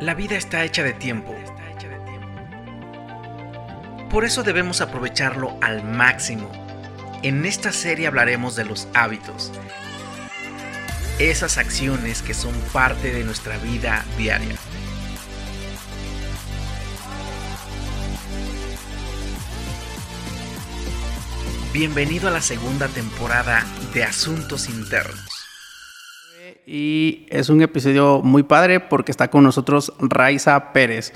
La vida está hecha de tiempo. Por eso debemos aprovecharlo al máximo. En esta serie hablaremos de los hábitos. Esas acciones que son parte de nuestra vida diaria. Bienvenido a la segunda temporada de Asuntos Internos. Y es un episodio muy padre porque está con nosotros Raiza Pérez.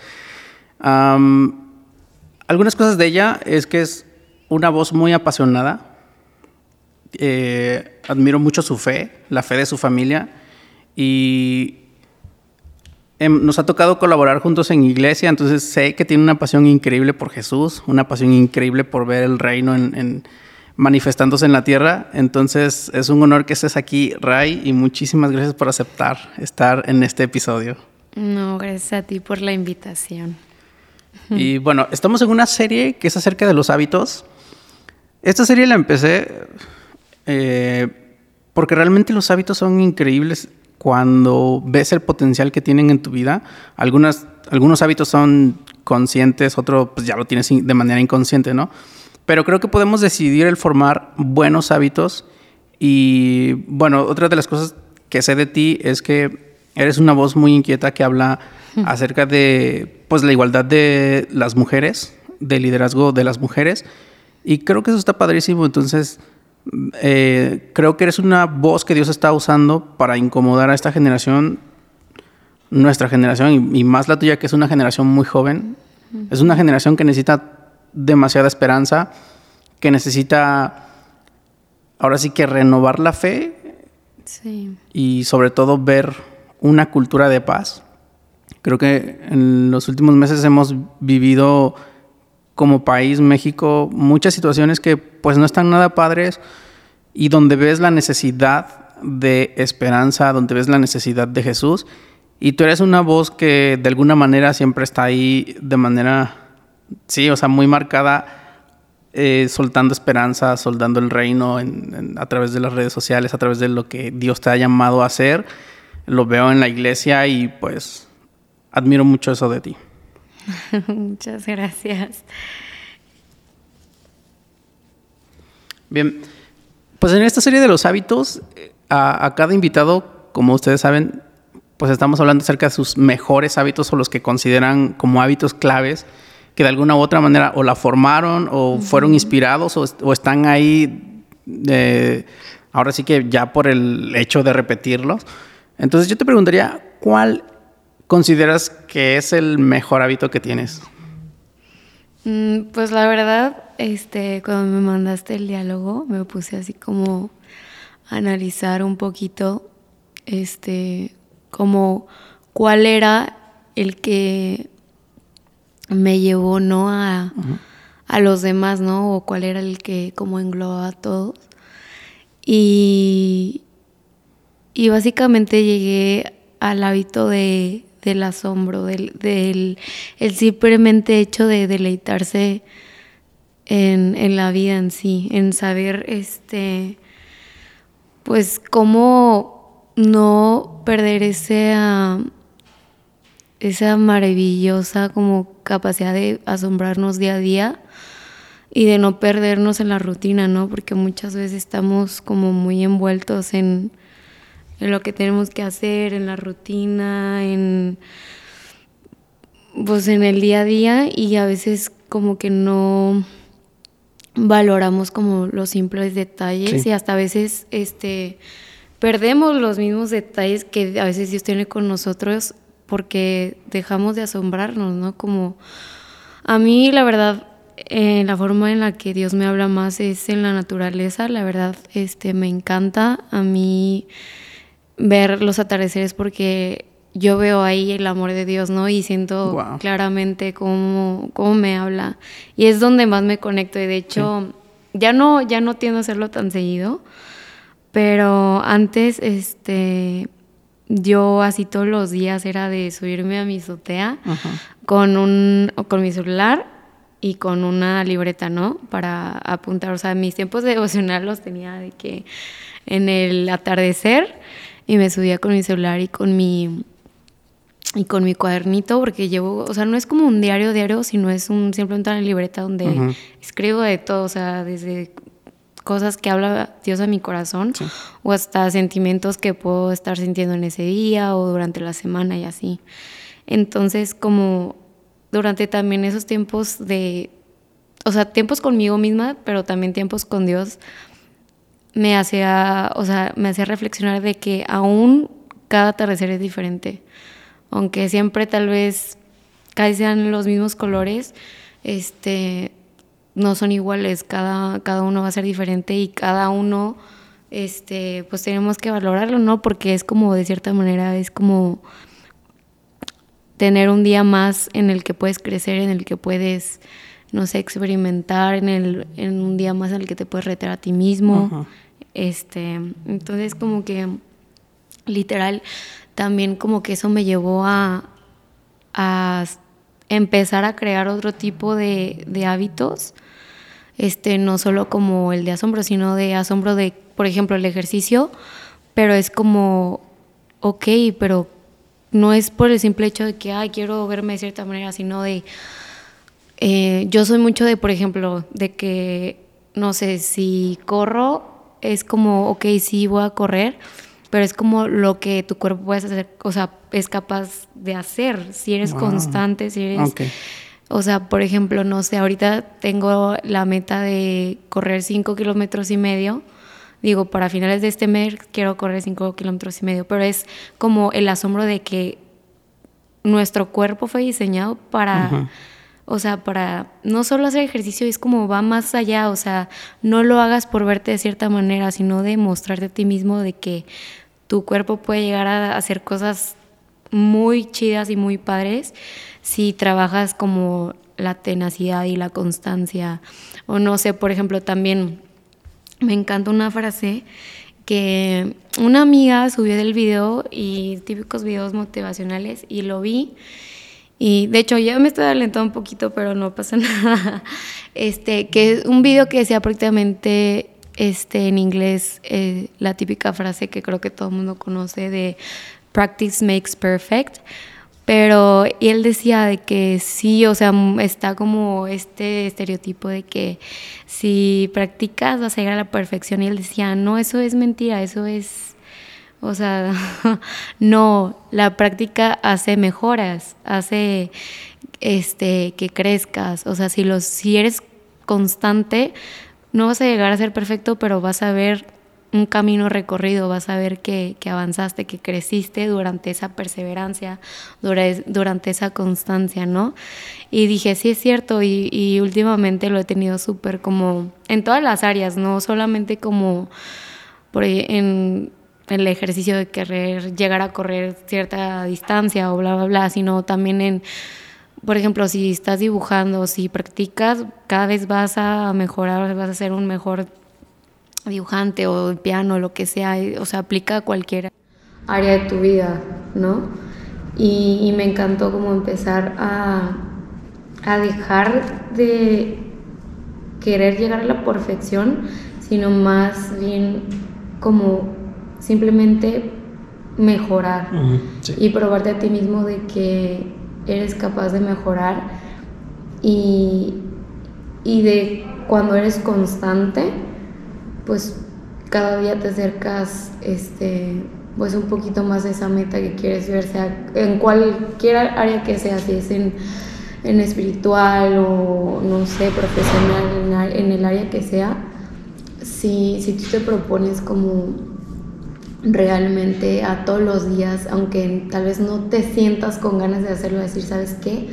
algunas cosas de ella es que es una voz muy apasionada. Eh, admiro mucho su fe, la fe de su familia. Y em, nos ha tocado colaborar juntos en iglesia, entonces sé que tiene una pasión increíble por Jesús, una pasión increíble por ver el reino en manifestándose en la tierra. Entonces es un honor que estés aquí, Ray, y muchísimas gracias por aceptar estar en este episodio. No, gracias a ti por la invitación. Y bueno, estamos en una serie que es acerca de los hábitos. Esta serie la empecé eh, porque realmente los hábitos son increíbles cuando ves el potencial que tienen en tu vida. Algunas, algunos hábitos son conscientes, otros pues ya lo tienes de manera inconsciente, ¿no? Pero creo que podemos decidir el formar buenos hábitos. Y bueno, otra de las cosas que sé de ti es que eres una voz muy inquieta que habla acerca de pues la igualdad de las mujeres, del liderazgo de las mujeres. Y creo que eso está padrísimo. Entonces, eh, creo que eres una voz que Dios está usando para incomodar a esta generación, nuestra generación, y, más la tuya, que es una generación muy joven. Es una generación que necesita demasiada esperanza, que necesita ahora sí que renovar la fe y sobre todo ver una cultura de paz. Creo que en los últimos meses hemos vivido como país, México, muchas situaciones que pues no están nada padres y donde ves la necesidad de esperanza, donde ves la necesidad de Jesús. Y tú eres una voz que de alguna manera siempre está ahí de manera sí, o sea, muy marcada, eh, soltando esperanza, soldando el reino a través de las redes sociales, a través de lo que Dios te ha llamado a hacer. Lo veo en la iglesia y pues admiro mucho eso de ti. Muchas gracias. Bien, pues en esta serie de los hábitos, eh, a, cada invitado, como ustedes saben, pues estamos hablando acerca de sus mejores hábitos o los que consideran como hábitos claves que de alguna u otra manera o la formaron o fueron inspirados o, están ahí ahora sí que ya por el hecho de repetirlos. Entonces yo te preguntaría, ¿cuál consideras que es el mejor hábito que tienes? Mm, pues la verdad, este, cuando me mandaste el diálogo, me puse así como a analizar un poquito, este, como cuál era el que me llevó no a, los demás, ¿no? O cuál era el que como englobaba a todos. Y, y básicamente llegué al hábito de, del asombro, del, del el simplemente hecho de deleitarse en, en, la vida en sí, en saber este pues cómo no perder ese esa maravillosa como capacidad de asombrarnos día a día y de no perdernos en la rutina, ¿no? Porque muchas veces estamos como muy envueltos en, en lo que tenemos que hacer, en la rutina, en pues en el día a día y a veces como que no valoramos como los simples detalles y hasta a veces este perdemos los mismos detalles que a veces Dios tiene con nosotros porque dejamos de asombrarnos, ¿no? Como a mí la verdad eh, la forma en la que Dios me habla más es en la naturaleza, la verdad este me encanta a mí ver los atardeceres porque yo veo ahí el amor de Dios, ¿no? Y siento claramente cómo, cómo me habla. Y es donde más me conecto. Y de hecho, ya no, ya no tiendo a hacerlo tan seguido. Pero antes, este, yo así todos los días era de subirme a mi azotea con un con mi celular y con una libreta, ¿no? Para apuntar, o sea, mis tiempos de devocional los tenía de que en el atardecer y me subía con mi celular y con mi y con mi cuadernito, porque llevo, o sea, no es como un diario diario, sino es un simplemente una libreta donde escribo de todo, o sea, desde cosas que habla Dios a mi corazón o hasta sentimientos que puedo estar sintiendo en ese día o durante la semana y así. Entonces, como durante también esos tiempos de, o sea, tiempos conmigo misma, pero también tiempos con Dios, me hacía, o sea, me hacía reflexionar de que aún cada atardecer es diferente aunque siempre tal vez casi sean los mismos colores, este, no son iguales, cada, cada uno va a ser diferente y cada uno, este, pues tenemos que valorarlo, ¿no? Porque es como, de cierta manera, es como tener un día más en el que puedes crecer, en el que puedes, no sé, experimentar, en, el, en un día más en el que te puedes retar a ti mismo. Este, entonces como que literal también como que eso me llevó a, empezar a crear otro tipo de, hábitos, este, no solo como el de asombro, sino de asombro de, por ejemplo, el ejercicio, pero es como, ok, pero no es por el simple hecho de que, ay, quiero verme de cierta manera, sino de, eh, yo soy mucho de, por ejemplo, de que, no sé, si corro, es como, ok, sí, voy a correr, pero es como lo que tu cuerpo puede hacer, o sea, es capaz de hacer, si eres constante, si eres... O sea, por ejemplo, no sé, ahorita tengo la meta de correr 5 kilómetros y medio. Digo, para finales de este mes quiero correr 5 kilómetros y medio, pero es como el asombro de que nuestro cuerpo fue diseñado para... O sea, para no solo hacer ejercicio, es como va más allá, o sea, no lo hagas por verte de cierta manera, sino de mostrarte a ti mismo de que tu cuerpo puede llegar a hacer cosas muy chidas y muy padres si trabajas como la tenacidad y la constancia. O no sé, por ejemplo, también me encanta una frase que una amiga subió del video y típicos videos motivacionales y lo vi. Y de hecho ya me estoy alentando un poquito, pero no pasa nada. Este, que es un video que decía prácticamente este, en inglés eh, la típica frase que creo que todo el mundo conoce de practice makes perfect. Pero él decía de que sí, o sea, está como este estereotipo de que si practicas vas a llegar a la perfección. Y él decía, no, eso es mentira, eso es, o sea, no, la práctica hace mejoras, hace este, que crezcas. O sea, si, los, si eres constante, no vas a llegar a ser perfecto, pero vas a ver un camino recorrido, vas a ver que, avanzaste, que creciste durante esa perseverancia, durante, esa constancia, ¿no? Y dije, sí es cierto, y, últimamente lo he tenido súper como en todas las áreas, no solamente como por en el ejercicio de querer llegar a correr cierta distancia o bla, bla, bla, sino también en por ejemplo, si estás dibujando, si practicas, cada vez vas a mejorar, vas a ser un mejor dibujante o piano, lo que sea, o sea, aplica a cualquier área de tu vida, ¿no? Y, me encantó como empezar a, a dejar de querer llegar a la perfección, sino más bien como simplemente mejorar y probarte a ti mismo de que eres capaz de mejorar y, y de cuando eres constante, pues cada día te acercas este, pues un poquito más a esa meta que quieres ver, sea en cualquier área que sea, si es en, en espiritual o no sé, profesional, en, en el área que sea, si, si tú te propones como realmente a todos los días, aunque tal vez no te sientas con ganas de hacerlo, decir, ¿sabes qué?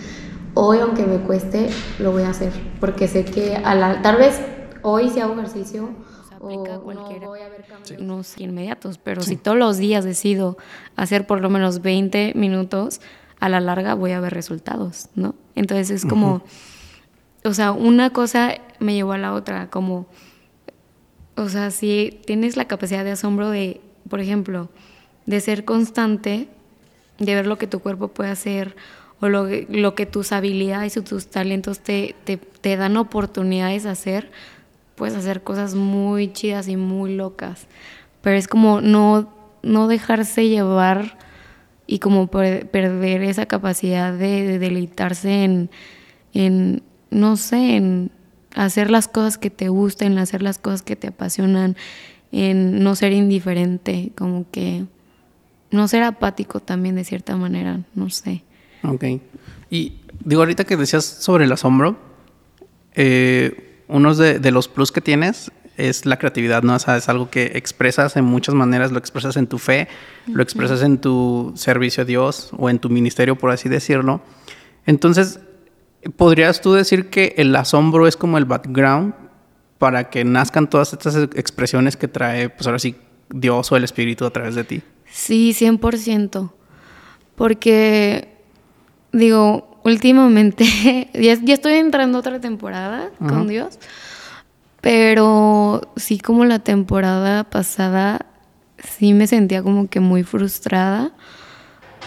Hoy, aunque me cueste, lo voy a hacer, porque sé que a la, tal vez hoy si hago ejercicio, o cualquiera. no voy a ver cambios inmediatos, pero si todos los días decido hacer por lo menos 20 minutos, a la larga voy a ver resultados, ¿no? Entonces es como, o sea, una cosa me llevó a la otra, como, o sea, si tienes la capacidad de asombro de por ejemplo, de ser constante, de ver lo que tu cuerpo puede hacer o lo, que tus habilidades y tus talentos te, te, dan oportunidades de hacer, puedes hacer cosas muy chidas y muy locas. Pero es como no, no dejarse llevar y como perder esa capacidad de, deleitarse en, en, no sé, en hacer las cosas que te gusten, en hacer las cosas que te apasionan, en no ser indiferente, como que no ser apático también de cierta manera, no sé. Ok. Y digo, ahorita que decías sobre el asombro, eh, uno de, de, los plus que tienes es la creatividad, ¿no? O sea, es algo que expresas en muchas maneras, lo expresas en tu fe, lo expresas en tu servicio a Dios o en tu ministerio, por así decirlo. Entonces, ¿podrías tú decir que el asombro es como el background para que nazcan todas estas expresiones que trae, pues ahora sí, Dios o el Espíritu a través de ti? Sí, 100%. Porque, digo, últimamente, ya, ya, estoy entrando otra temporada con Dios. Pero sí como la temporada pasada, sí me sentía como que muy frustrada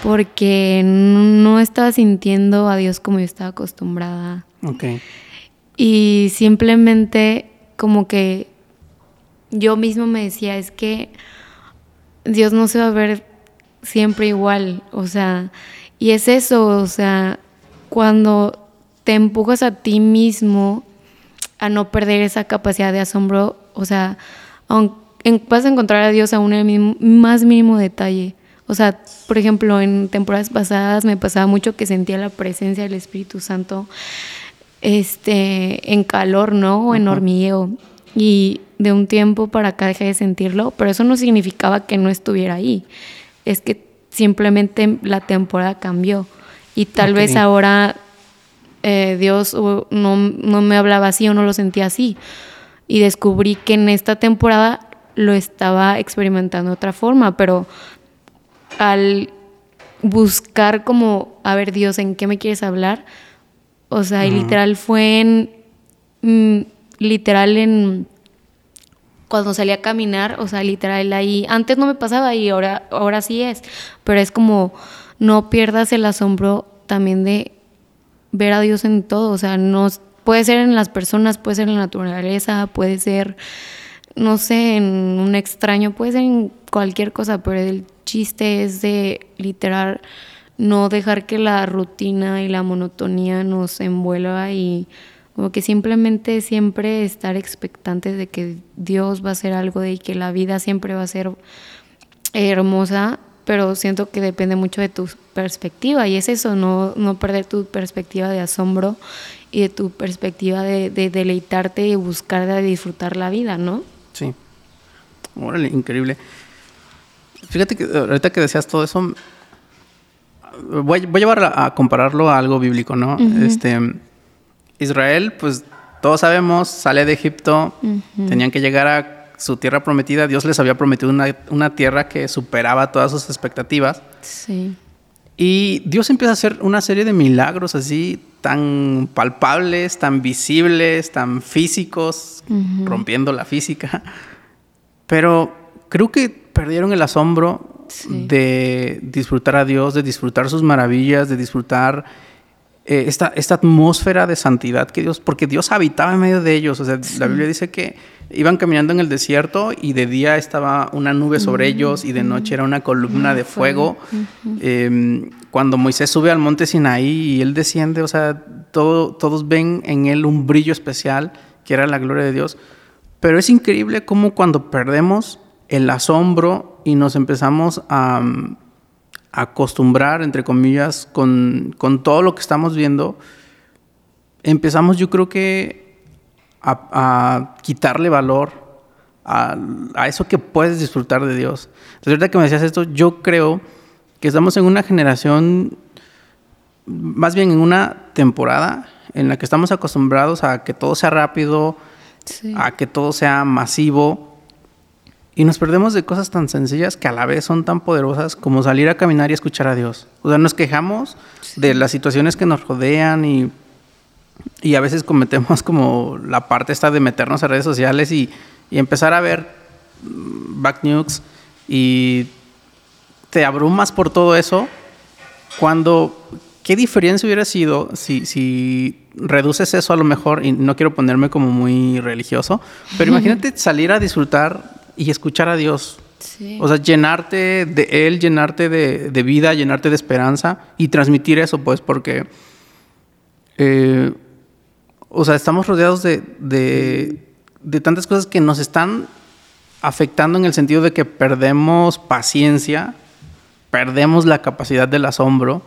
porque no estaba sintiendo a Dios como yo estaba acostumbrada. Ok. Y simplemente como que yo mismo me decía, es que Dios no se va a ver siempre igual, o sea, y es eso, o sea, cuando te empujas a ti mismo a no perder esa capacidad de asombro, o sea, vas a encontrar a Dios aún en el más mínimo detalle. O sea, por ejemplo, en temporadas pasadas me pasaba mucho que sentía la presencia del Espíritu Santo este, en calor, ¿no? O en hormigueo. Y de un tiempo para acá dejé de sentirlo, pero eso no significaba que no estuviera ahí. Es que simplemente la temporada cambió. Y tal vez ahora eh, Dios no, no me hablaba así o no lo sentía así. Y descubrí que en esta temporada lo estaba experimentando de otra forma, pero al buscar como, a ver Dios, ¿en qué me quieres hablar? O sea, y literal fue en, mm, literal en, cuando salí a caminar, o sea, literal ahí, antes no me pasaba y ahora, ahora sí es, pero es como, no pierdas el asombro también de ver a Dios en todo, o sea, no puede ser en las personas, puede ser en la naturaleza, puede ser, no sé, en un extraño, puede ser en cualquier cosa, pero el chiste es de literal no dejar que la rutina y la monotonía nos envuelva y como que simplemente siempre estar expectantes de que Dios va a hacer algo y que la vida siempre va a ser hermosa pero siento que depende mucho de tu perspectiva y es eso, no, no perder tu perspectiva de asombro y de tu perspectiva de, deleitarte y buscar de disfrutar la vida, ¿no? Sí. Órale, increíble. Fíjate que ahorita que decías todo eso, voy, voy a llevar a, compararlo a algo bíblico, ¿no? Este Israel, pues todos sabemos, sale de Egipto, tenían que llegar a su tierra prometida, Dios les había prometido una, tierra que superaba todas sus expectativas. Sí. Y Dios empieza a hacer una serie de milagros así tan palpables, tan visibles, tan físicos, rompiendo la física. Pero creo que perdieron el asombro de disfrutar a Dios, de disfrutar sus maravillas, de disfrutar eh, esta, esta atmósfera de santidad que Dios, porque Dios habitaba en medio de ellos. O sea, la Biblia dice que Iban caminando en el desierto y de día estaba una nube sobre ellos y de noche era una columna de fuego. Em, cuando Moisés sube al monte Sinaí y él desciende, o sea, todo, todos ven en él un brillo especial que era la gloria de Dios. Pero es increíble cómo cuando perdemos el asombro y nos empezamos a, acostumbrar, entre comillas, con, con todo lo que estamos viendo, empezamos yo creo que a, quitarle valor a, eso que puedes disfrutar de Dios. Entonces, ahorita que me decías esto, yo creo que estamos en una generación, más bien en una temporada en la que estamos acostumbrados a que todo sea rápido, a que todo sea masivo. Y nos perdemos de cosas tan sencillas que a la vez son tan poderosas como salir a caminar y escuchar a Dios. O sea, nos quejamos de las situaciones que nos rodean y y a veces cometemos como la parte esta de meternos a redes sociales y, empezar a ver mm, back news y te abrumas por todo eso cuando qué diferencia hubiera sido si, si reduces eso a lo mejor y no quiero ponerme como muy religioso pero imagínate salir a disfrutar y escuchar a Dios O sea, llenarte de Él, llenarte de, vida, llenarte de esperanza y transmitir eso, pues, porque, eh, o sea, estamos rodeados de, de, tantas cosas que nos están afectando en el sentido de que perdemos paciencia, perdemos la capacidad del asombro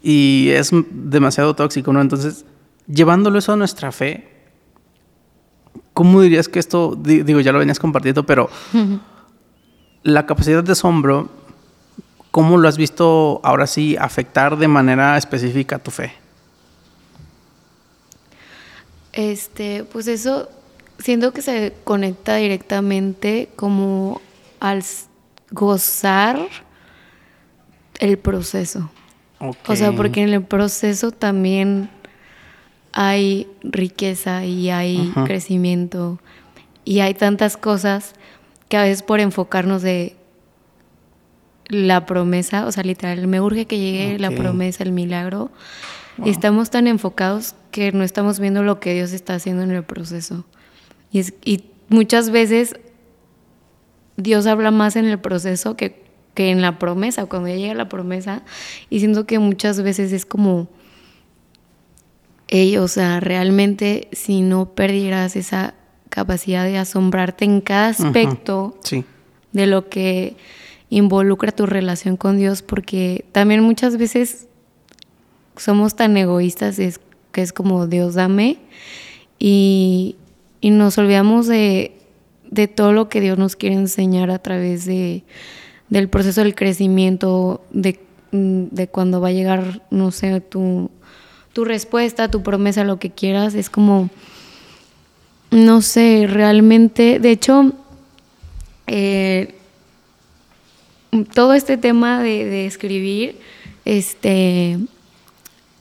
y es demasiado tóxico, ¿no? Entonces, llevándolo eso a nuestra fe, ¿cómo dirías que esto, digo, ya lo venías compartiendo, pero la capacidad de asombro, ¿cómo lo has visto ahora sí afectar de manera específica a tu fe? Este, pues eso siento que se conecta directamente como al gozar el proceso. O sea, porque en el proceso también hay riqueza y hay crecimiento y hay tantas cosas que a veces por enfocarnos de la promesa, o sea, literal, me urge que llegue la promesa, el milagro, estamos tan enfocados que no estamos viendo lo que Dios está haciendo en el proceso. Y, es, y muchas veces Dios habla más en el proceso que, que en la promesa, cuando ya llega la promesa, y siento que muchas veces es como, o sea, realmente si no perdieras esa capacidad de asombrarte en cada aspecto de lo que involucra tu relación con Dios, porque también muchas veces somos tan egoístas es, que es como Dios dame y, nos olvidamos de, todo lo que Dios nos quiere enseñar a través de, del proceso del crecimiento, de, de cuando va a llegar, no sé, tu, tu respuesta, tu promesa, lo que quieras, es como no sé, realmente, de hecho, eh, todo este tema de, escribir, este,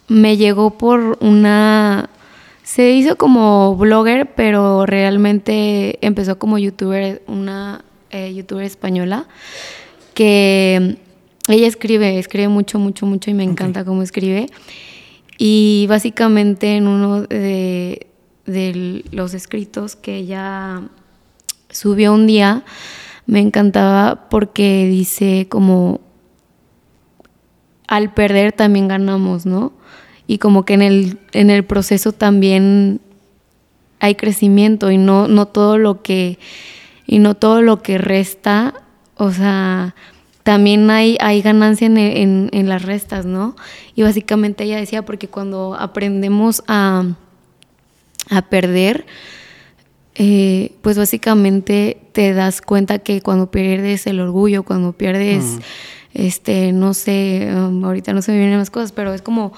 me llegó por una, se hizo como blogger, pero realmente empezó como youtuber, una eh, youtuber española, que ella escribe, escribe mucho, mucho, mucho y me encanta cómo escribe. Y básicamente en uno de, los escritos que ella subió un día me encantaba porque dice como al perder también ganamos, ¿no? Y como que en el, en el proceso también hay crecimiento y no, no todo lo que y no todo lo que resta, o sea, también hay, hay ganancia en, en, en las restas, ¿no? Y básicamente ella decía, porque cuando aprendemos a, a perder, eh, pues básicamente te das cuenta que cuando pierdes el orgullo, cuando pierdes, este, no sé, um, ahorita no se me vienen las cosas, pero es como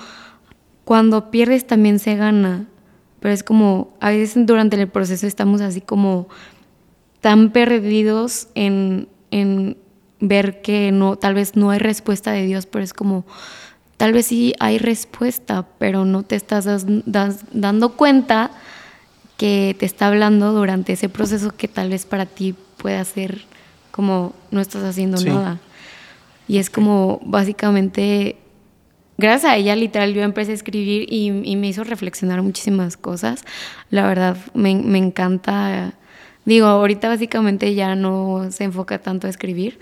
cuando pierdes también se gana, pero es como a veces durante el proceso estamos así como tan perdidos en, en ver que no, tal vez no hay respuesta de Dios, pero es como tal vez sí hay respuesta, pero no te estás dando cuenta que te está hablando durante ese proceso que tal vez para ti pueda ser como no estás haciendo nada. Y es como básicamente, gracias a ella literal yo empecé a escribir y, me hizo reflexionar muchísimas cosas. La verdad me, me encanta, digo, ahorita básicamente ya no se enfoca tanto a escribir,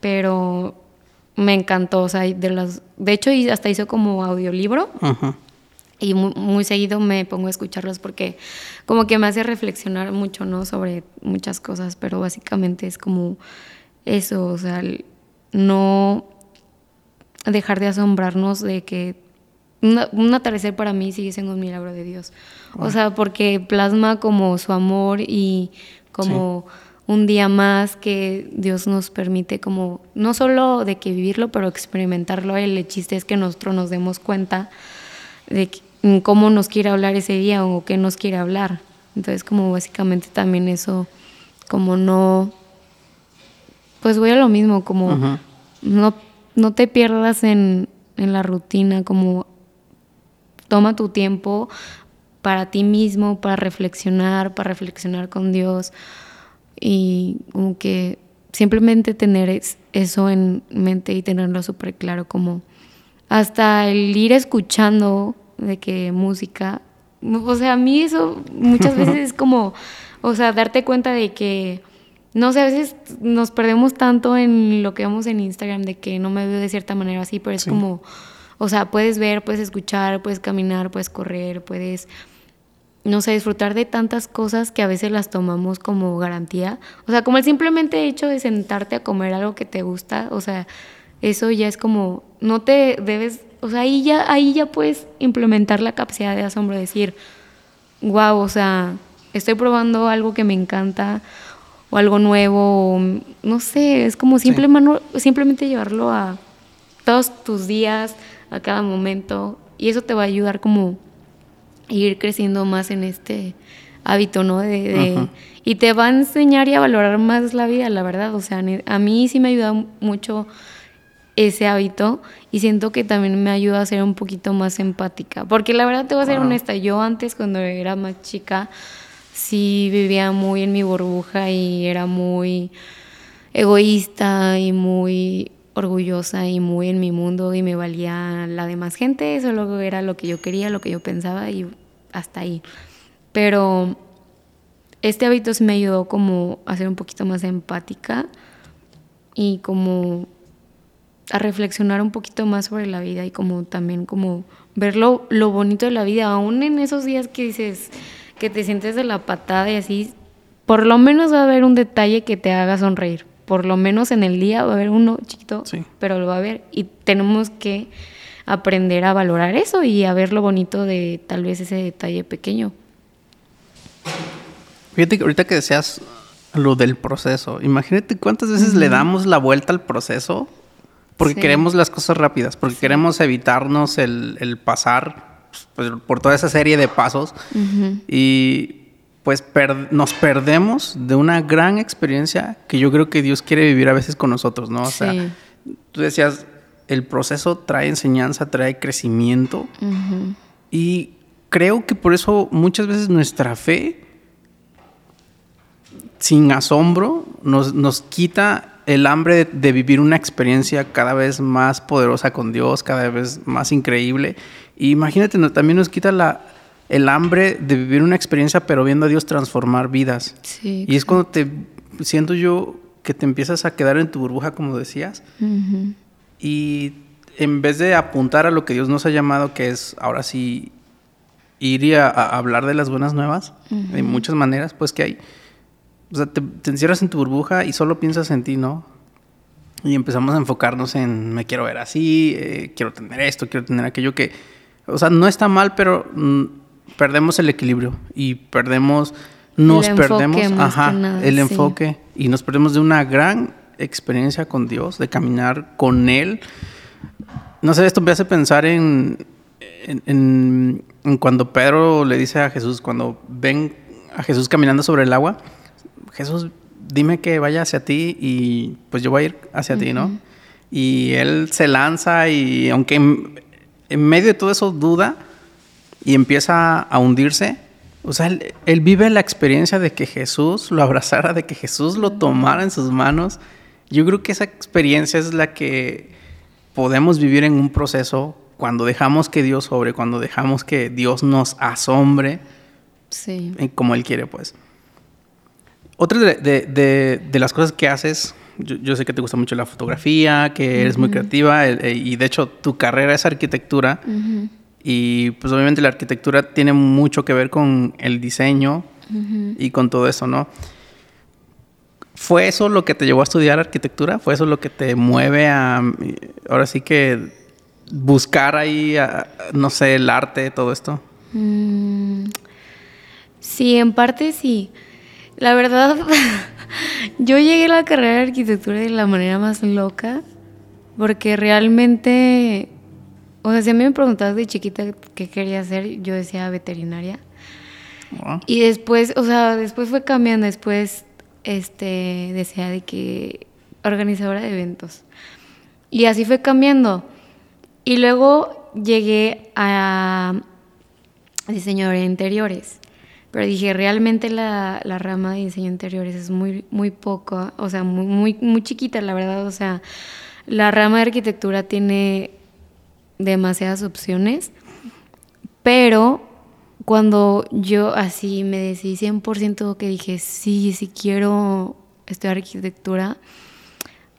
pero me encantó, o sea, de las, de hecho hasta hizo como audiolibro y muy, seguido me pongo a escucharlos porque como que me hace reflexionar mucho, ¿no? Sobre muchas cosas, pero básicamente es como eso, o sea, no dejar de asombrarnos de que un atardecer para mí sigue siendo un milagro de Dios. O sea, porque plasma como su amor y como un día más que Dios nos permite como, no solo de que vivirlo, pero experimentarlo. El chiste es que nosotros nos demos cuenta de cómo nos quiere hablar ese día o qué nos quiere hablar. Entonces como básicamente también eso, como no, pues voy a lo mismo, como no, no te pierdas en, en la rutina, como toma tu tiempo para ti mismo, para reflexionar, para reflexionar con Dios y como que simplemente tener eso en mente y tenerlo súper claro, como hasta el ir escuchando de que música, o sea, a mí eso muchas veces es como, o sea, darte cuenta de que no sé, a veces nos perdemos tanto en lo que vemos en Instagram de que no me veo de cierta manera así, pero es como, o sea, puedes ver, puedes escuchar, puedes caminar, puedes correr, puedes, no sé, disfrutar de tantas cosas que a veces las tomamos como garantía. O sea, como el simplemente hecho de sentarte a comer algo que te gusta, o sea, eso ya es como, no te debes, o sea, ahí ya, ahí ya puedes implementar la capacidad de asombro, decir, wow, o sea, estoy probando algo que me encanta o algo nuevo, no sé, es como simplemente llevarlo a todos tus días, a cada momento, y eso te va a ayudar como ir creciendo más en este hábito, ¿no? De, Y te va a enseñar y a valorar más la vida, la verdad, o sea, a mí sí me ha ayudado mucho ese hábito y siento que también me ayuda a ser un poquito más empática, porque la verdad te voy a ser honesta, yo antes cuando era más chica, sí vivía muy en mi burbuja y era muy egoísta y muy orgullosa y muy en mi mundo y me valía la demás gente, solo era lo que yo quería, lo que yo pensaba y hasta ahí. Pero este hábito me ayudó como a ser un poquito más empática y como a reflexionar un poquito más sobre la vida y como también como ver lo, lo bonito de la vida, aún en esos días que dices, que te sientes de la patada y así, por lo menos va a haber un detalle que te haga sonreír. Por lo menos en el día va a haber uno chiquito, pero lo va a haber. Y tenemos que aprender a valorar eso y a ver lo bonito de tal vez ese detalle pequeño. Fíjate que ahorita que decías lo del proceso, imagínate cuántas veces le damos la vuelta al proceso porque queremos las cosas rápidas, porque queremos evitarnos el, el pasar pues, por toda esa serie de pasos. Y pues nos perdemos de una gran experiencia que yo creo que Dios quiere vivir a veces con nosotros, ¿no? O sea, tú decías, el proceso trae enseñanza, trae crecimiento y creo que por eso muchas veces nuestra fe sin asombro nos, nos quita el hambre de, vivir una experiencia cada vez más poderosa con Dios, cada vez más increíble. Y imagínate, también nos quita la, el hambre de vivir una experiencia, pero viendo a Dios transformar vidas. y es cuando te siento yo que te empiezas a quedar en tu burbuja, como decías. Y en vez de apuntar a lo que Dios nos ha llamado, que es ahora sí ir a, hablar de las buenas nuevas, de muchas maneras, pues que hay o sea, te, encierras en tu burbuja y solo piensas en ti, ¿no? Y empezamos a enfocarnos en me quiero ver así, eh, quiero tener esto, quiero tener aquello que, o sea, no está mal, pero mm, perdemos el equilibrio y perdemos, nos perdemos, ajá, el enfoque y nos perdemos de una gran experiencia con Dios, de caminar con Él. No sé, esto me hace pensar en, en cuando Pedro le dice a Jesús, cuando ven a Jesús caminando sobre el agua, Jesús, dime que vaya hacia ti y pues yo voy a ir hacia ti, ¿no? Y él se lanza y aunque en, medio de todo eso duda y empieza a hundirse, o sea, él, vive la experiencia de que Jesús lo abrazara, de que Jesús lo tomara en sus manos. Yo creo que esa experiencia es la que podemos vivir en un proceso cuando dejamos que Dios sobre, cuando dejamos que Dios nos asombre, sí. como Él quiere, pues. Otra de, las cosas que haces, yo, sé que te gusta mucho la fotografía, que eres muy creativa eh, y de hecho tu carrera es arquitectura y pues obviamente la arquitectura tiene mucho que ver con el diseño y con todo eso, ¿no? ¿Fue eso lo que te llevó a estudiar arquitectura? ¿Fue eso lo que te mueve a, ahora sí que buscar ahí, no sé, el arte, todo esto? Mm, sí, en parte sí. La verdad, yo llegué a la carrera de arquitectura de la manera más loca, porque realmente, o sea, si a mí me preguntabas de chiquita qué quería hacer, yo decía veterinaria. Y después, o sea, después fue cambiando, después este, decía de que organizadora de eventos. Y así fue cambiando. Y luego llegué a diseñador de interiores. Pero dije, realmente la, la, rama de diseño interiores es muy, muy poco, o sea, muy, muy, muy chiquita, la verdad. O sea, la rama de arquitectura tiene demasiadas opciones, pero cuando yo así me decidí 100% que dije, sí, sí quiero estudiar arquitectura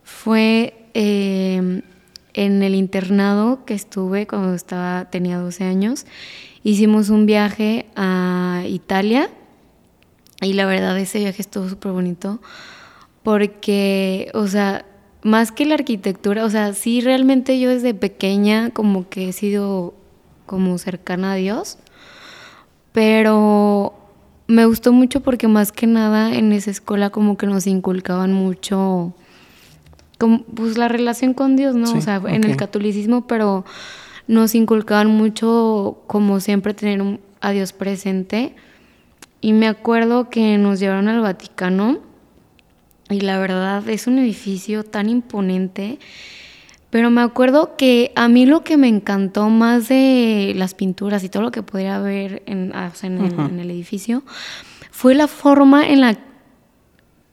fue eh, en el internado que estuve cuando estaba, tenía 12 años. Hicimos un viaje a Italia y la verdad ese viaje estuvo súper bonito porque, o sea, más que la arquitectura, o sea, sí realmente yo desde pequeña como que he sido como cercana a Dios, pero me gustó mucho porque más que nada en esa escuela como que nos inculcaban mucho como, pues la relación con Dios, ¿no? o sea, en el catolicismo, pero nos inculcaban mucho como siempre tener a Dios presente. Y me acuerdo que nos llevaron al Vaticano y la verdad es un edificio tan imponente. Pero me acuerdo que a mí lo que me encantó más de las pinturas y todo lo que podría ver en, ah, el, edificio fue la forma en la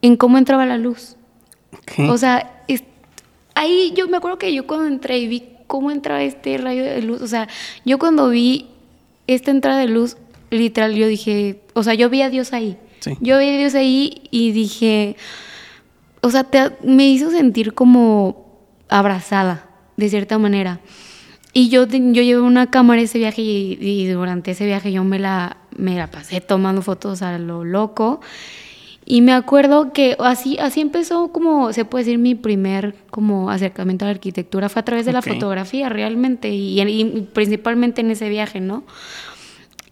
en cómo entraba la luz. O sea, ahí yo me acuerdo que yo cuando entré y vi cómo entraba este rayo de luz, o sea, yo cuando vi esta entrada de luz, literal, yo dije, o sea, yo vi a Dios ahí. Yo vi a Dios ahí y dije, o sea, me hizo sentir como abrazada, de cierta manera. Y yo, yo llevé una cámara ese viaje y, durante ese viaje yo me la, me la pasé tomando fotos a lo loco. Y me acuerdo que así, así empezó como, se puede decir, mi primer como acercamiento a la arquitectura. Fue a través de la fotografía realmente y, y, principalmente en ese viaje, ¿no?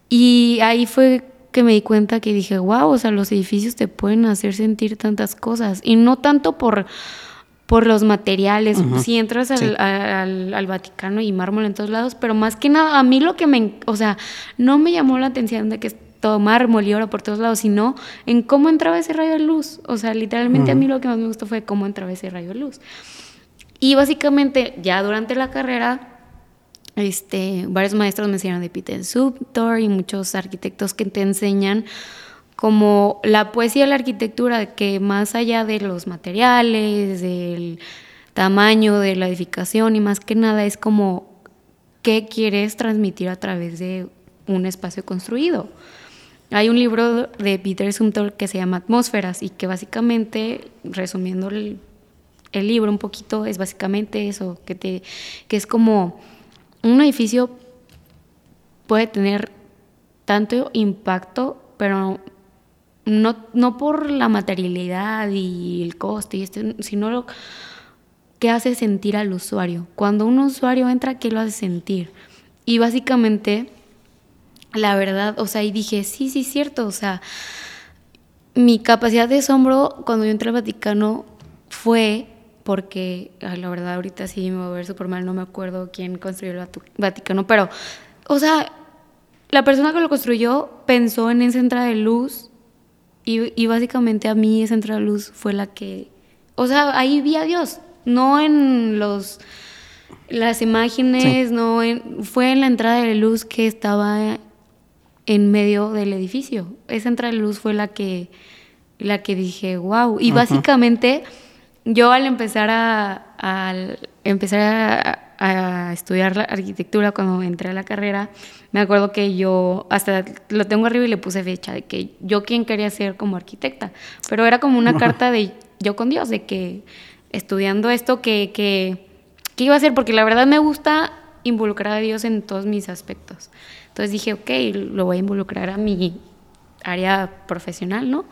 Y ahí fue que me di cuenta que dije, wow, o sea, los edificios te pueden hacer sentir tantas cosas. Y no tanto por, por los materiales. Si entras al, al, Vaticano y mármol en todos lados, pero más que nada, a mí lo que me, o sea, no me llamó la atención de que es todo mármol y oro por todos lados, sino en cómo entraba ese rayo de luz. O sea, literalmente a mí lo que más me gustó fue cómo entraba ese rayo de luz. Y básicamente, ya durante la carrera, este, varios maestros me enseñaron de Peter Subtor y muchos arquitectos que te enseñan como la poesía de la arquitectura, que más allá de los materiales, del tamaño de la edificación y más que nada es como qué quieres transmitir a través de un espacio construido. Hay un libro de Peter Sumter que se llama Atmósferas y que básicamente, resumiendo el, el libro un poquito, es básicamente eso, que, te, que es como un edificio puede tener tanto impacto, pero no, no por la materialidad y el coste, y este, sino lo que hace sentir al usuario. Cuando un usuario entra, ¿qué lo hace sentir? Y básicamente, la verdad, o sea, y dije, sí, sí, cierto, o sea, mi capacidad de asombro cuando yo entré al Vaticano fue porque la verdad ahorita sí me voy a ver súper mal, no me acuerdo quién construyó el Vaticano, pero, o sea, la persona que lo construyó pensó en esa entrada de luz y, básicamente a mí esa entrada de luz fue la que, o sea, ahí vi a Dios, no en los las imágenes, no fue en la entrada de luz que estaba en medio del edificio. Esa entrada de luz fue la que la que dije, wow. Y básicamente yo al empezar a, empezar a, estudiar la arquitectura cuando entré a la carrera, me acuerdo que yo hasta lo tengo arriba y le puse fecha de que yo quien quería ser como arquitecta, pero era como una carta de yo con Dios, de que estudiando esto que, que, que iba a hacer, porque la verdad me gusta involucrar a Dios en todos mis aspectos. Entonces dije, ok, lo voy a involucrar a mi área profesional, ¿no?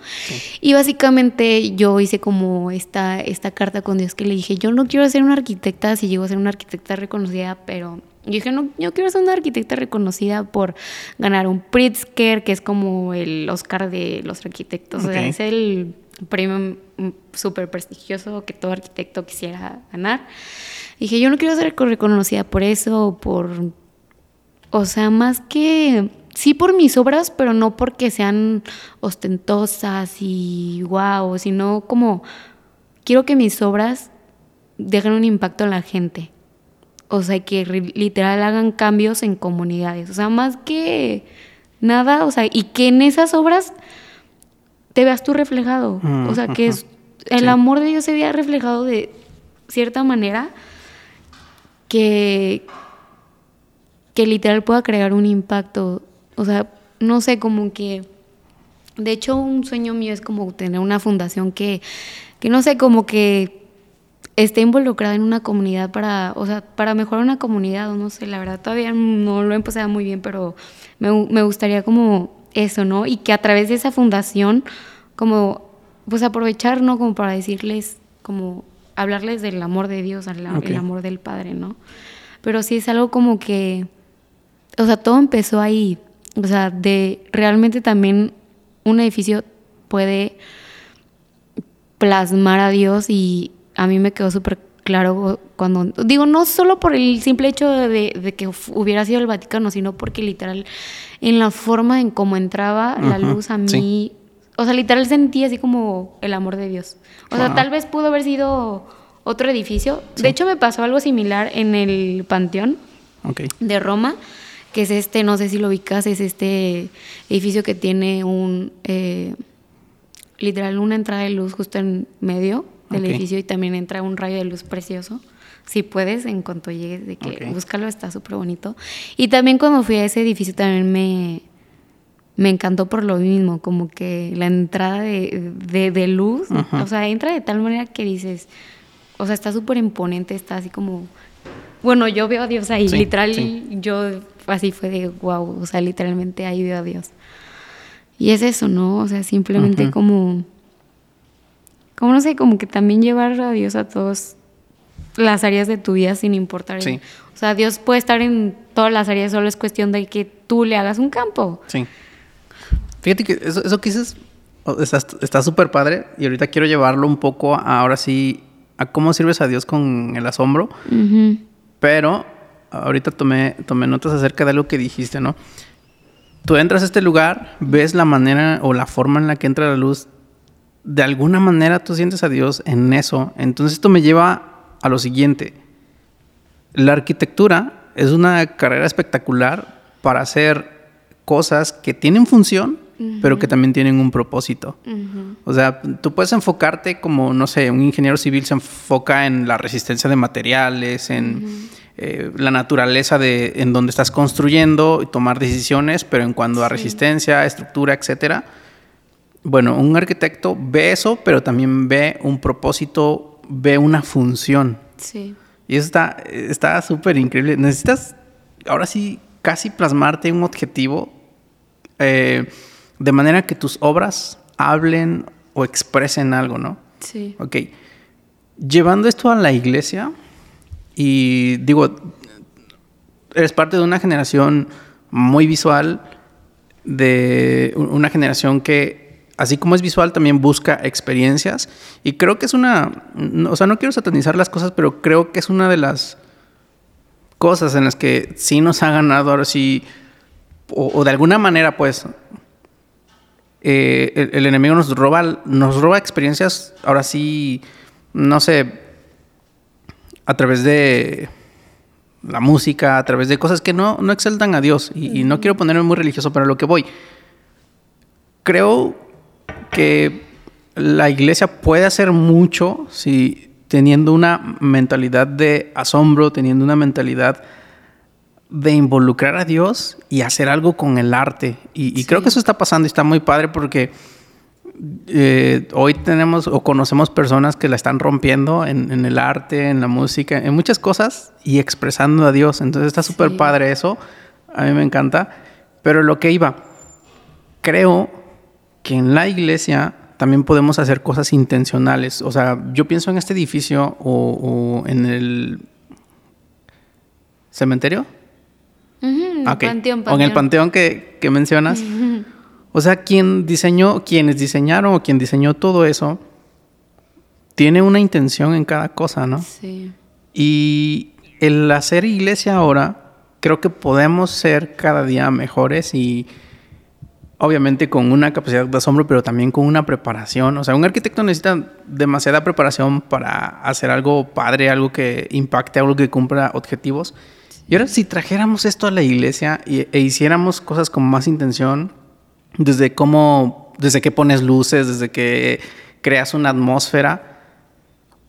Y básicamente yo hice como esta, esta carta con Dios que le dije, yo no quiero ser una arquitecta si llego a ser una arquitecta reconocida, pero yo dije, no, yo quiero ser una arquitecta reconocida por ganar un Pritzker, que es como el Oscar de los arquitectos, o sea, es el premio súper prestigioso que todo arquitecto quisiera ganar. dije, yo no quiero ser reconocida por eso, por, o sea, más que sí por mis obras, pero no porque sean ostentosas y guau, sino como quiero que mis obras dejen un impacto en la gente. O sea, que literal hagan cambios en comunidades. O sea, más que nada, o sea, y que en esas obras te veas tú reflejado. o sea, que es, el amor de Dios se vea reflejado de cierta manera que, que literal pueda crear un impacto o sea, no sé, como que De hecho, un sueño mío es como tener una fundación que, que no sé, como que esté involucrada en una comunidad para, o sea, para mejorar una comunidad, o no sé, la verdad todavía no lo he empezado muy bien, pero me, me gustaría como eso, ¿no? Y que a través de esa fundación, como, pues aprovechar, ¿no? Como para decirles, como hablarles del amor de Dios, el, el amor del Padre, ¿no? Pero sí es algo como que, o sea, todo empezó ahí, o sea, de realmente también un edificio puede plasmar a Dios y a mí me quedó súper claro cuando, digo, no solo por el simple hecho de, que hubiera sido el Vaticano, sino porque literal, en la forma en cómo entraba la luz a mí, o sea, literal sentí así como el amor de Dios. O sea, tal vez pudo haber sido otro edificio. De hecho, me pasó algo similar en el Panteón de Roma, que es este, no sé si lo ubicas, es este edificio que tiene un, eh, literal, una entrada de luz justo en medio del edificio y también entra un rayo de luz precioso. Si puedes, en cuanto llegues, de que búscalo, está súper bonito. Y también cuando fui a ese edificio también me, me encantó por lo mismo, como que la entrada de, luz, o sea, entra de tal manera que dices, o sea, está súper imponente, está así como, bueno, yo veo a Dios ahí, literal, yo así fue de wow, o sea, literalmente ahí veo a Dios. Y es eso, ¿no? O sea, simplemente como como no sé, como que también llevar a Dios a todas las áreas de tu vida sin importar. Sí. O sea, Dios puede estar en todas las áreas, solo es cuestión de que tú le hagas un campo. Sí. Fíjate que eso, eso que dices está súper padre y ahorita quiero llevarlo un poco ahora sí a cómo sirves a Dios con el asombro. Pero ahorita tomé, tomé notas acerca de algo que dijiste, ¿no? Tú entras a este lugar, ves la manera o la forma en la que entra la luz de alguna manera tú sientes a Dios en eso. Entonces esto me lleva a lo siguiente. La arquitectura es una carrera espectacular para hacer cosas que tienen función, pero que también tienen un propósito. O sea, tú puedes enfocarte como, no sé, un ingeniero civil se enfoca en la resistencia de materiales, en eh, la naturaleza de en donde estás construyendo y tomar decisiones, pero en cuanto a resistencia, estructura, etcétera bueno, un arquitecto ve eso, pero también ve un propósito, ve una función. Sí. Y eso está súper increíble. Necesitas, ahora sí, casi plasmarte un objetivo eh, de manera que tus obras hablen o expresen algo, ¿no? Sí. Ok. Llevando esto a la iglesia, y digo, eres parte de una generación muy visual, de una generación que así como es visual, también busca experiencias. Y creo que es una, o sea, no quiero satanizar las cosas, pero creo que es una de las cosas en las que sí nos ha ganado ahora sí, o, de alguna manera, pues, eh, el, enemigo nos roba, nos roba experiencias, ahora sí, no sé, a través de la música, a través de cosas que no, no exaltan a Dios. Y, y no quiero ponerme muy religioso, pero a lo que voy. Creo que la iglesia puede hacer mucho si teniendo una mentalidad de asombro, teniendo una mentalidad de involucrar a Dios y hacer algo con el arte. Y, creo que eso está pasando y está muy padre porque eh, hoy tenemos o conocemos personas que la están rompiendo en, el arte, en la música, en muchas cosas y expresando a Dios. Entonces está súper padre eso. A mí me encanta. Pero lo que iba, creo que en la iglesia también podemos hacer cosas intencionales. O sea, yo pienso en este edificio o, en el cementerio. panteón, O en el panteón que, mencionas. O sea, quien diseñó, quienes diseñaron o quien diseñó todo eso, tiene una intención en cada cosa, ¿no? Sí. Y el hacer iglesia ahora, creo que podemos ser cada día mejores y obviamente con una capacidad de asombro, pero también con una preparación. O sea, un arquitecto necesita demasiada preparación para hacer algo padre, algo que impacte, algo que cumpla objetivos. Y ahora si trajéramos esto a la iglesia e hiciéramos cosas con más intención, desde cómo, desde que pones luces, desde que creas una atmósfera,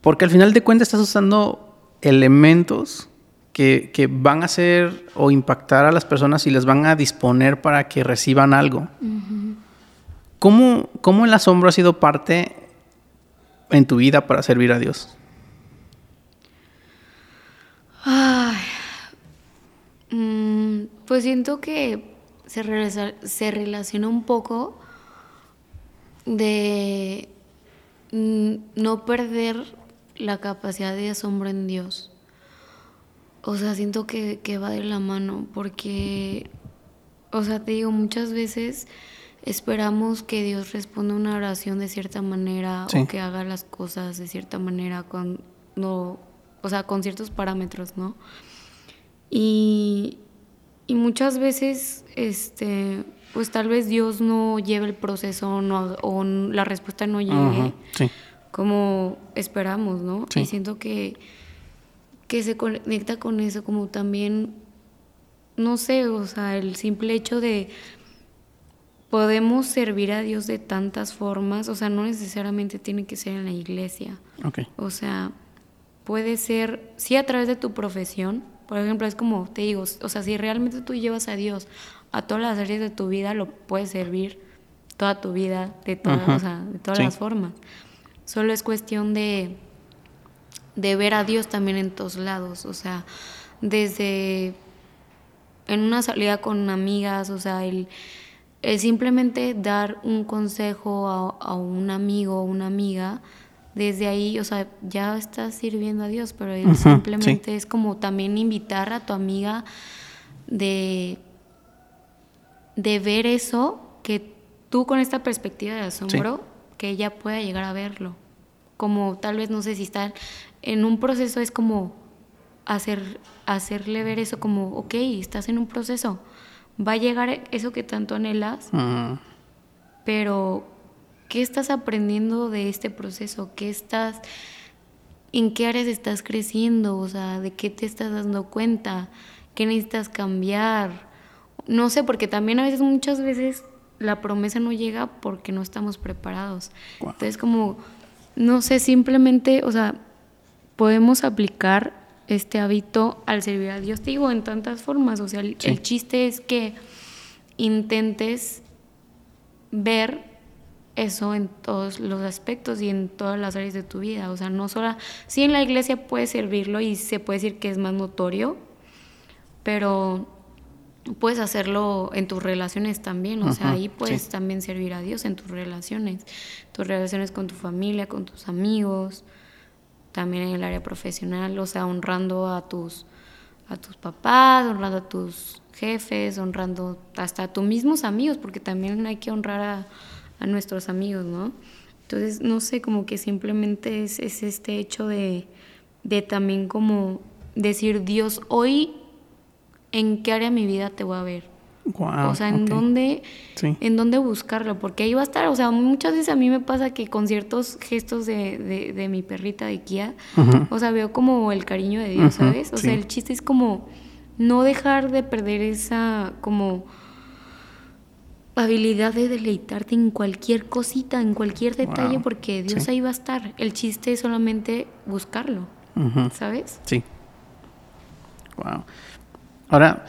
porque al final de cuentas estás usando elementos que, van a hacer o impactar a las personas y les van a disponer para que reciban algo. ¿Cómo, ¿Cómo el asombro ha sido parte en tu vida para servir a Dios? Ay, mm, pues siento que se, se relaciona un poco de no perder la capacidad de asombro en Dios. O sea, siento que, que va de la mano porque, o sea, te digo, muchas veces esperamos que Dios responda una oración de cierta manera o que haga las cosas de cierta manera cuando, o sea, con ciertos parámetros, ¿no? Y, y muchas veces, este, pues tal vez Dios no lleve el proceso no, o la respuesta no llegue como esperamos, ¿no? Y siento que, que se conecta con eso, como también, no sé, o sea, el simple hecho de podemos servir a Dios de tantas formas, o sea, no necesariamente tiene que ser en la iglesia. O sea, puede ser, sí a través de tu profesión, por ejemplo, es como te digo, o sea, si realmente tú llevas a Dios a todas las áreas de tu vida, lo puedes servir toda tu vida, de, todas, de todas las formas. Solo es cuestión de, de ver a Dios también en todos lados, o sea, desde en una salida con amigas, o sea, el el simplemente dar un consejo a, un amigo o una amiga, desde ahí, o sea, ya estás sirviendo a Dios, pero simplemente es como también invitar a tu amiga de, de ver eso, que tú con esta perspectiva de asombro, que ella pueda llegar a verlo. Como tal vez, no sé si está en un proceso, es como hacer, hacerle ver eso como, ok, estás en un proceso. Va a llegar eso que tanto anhelas, pero ¿qué estás aprendiendo de este proceso? ¿Qué estás, en qué áreas estás creciendo? O sea, ¿de qué te estás dando cuenta? ¿Qué necesitas cambiar? No sé, porque también a veces, muchas veces, la promesa no llega porque no estamos preparados. Entonces, como, no sé, simplemente, o sea, podemos aplicar este hábito al servir a Dios. Te digo, en tantas formas. O sea, el, chiste es que intentes ver eso en todos los aspectos y en todas las áreas de tu vida. O sea, no solo... Sí, en la iglesia puedes servirlo y se puede decir que es más notorio, pero puedes hacerlo en tus relaciones también. O sea, ahí puedes también servir a Dios en tus relaciones. Tus relaciones con tu familia, con tus amigos también en el área profesional, o sea, honrando a tus, a tus papás, honrando a tus jefes, honrando hasta a tus mismos amigos, porque también hay que honrar a, a nuestros amigos, ¿no? Entonces, no sé, como que simplemente es, es este hecho de, de también como decir, Dios, hoy, ¿en qué área de mi vida te voy a ver? o sea, ¿en, dónde, ¿en dónde buscarlo? Porque ahí va a estar. O sea, muchas veces a mí me pasa que con ciertos gestos de, de, mi perrita de Kia, o sea, veo como el cariño de Dios, ¿sabes? O sea, el chiste es como no dejar de perder esa como habilidad de deleitarte en cualquier cosita, en cualquier detalle, porque Dios ahí va a estar. El chiste es solamente buscarlo, ¿sabes? Sí. Wow. Ahora,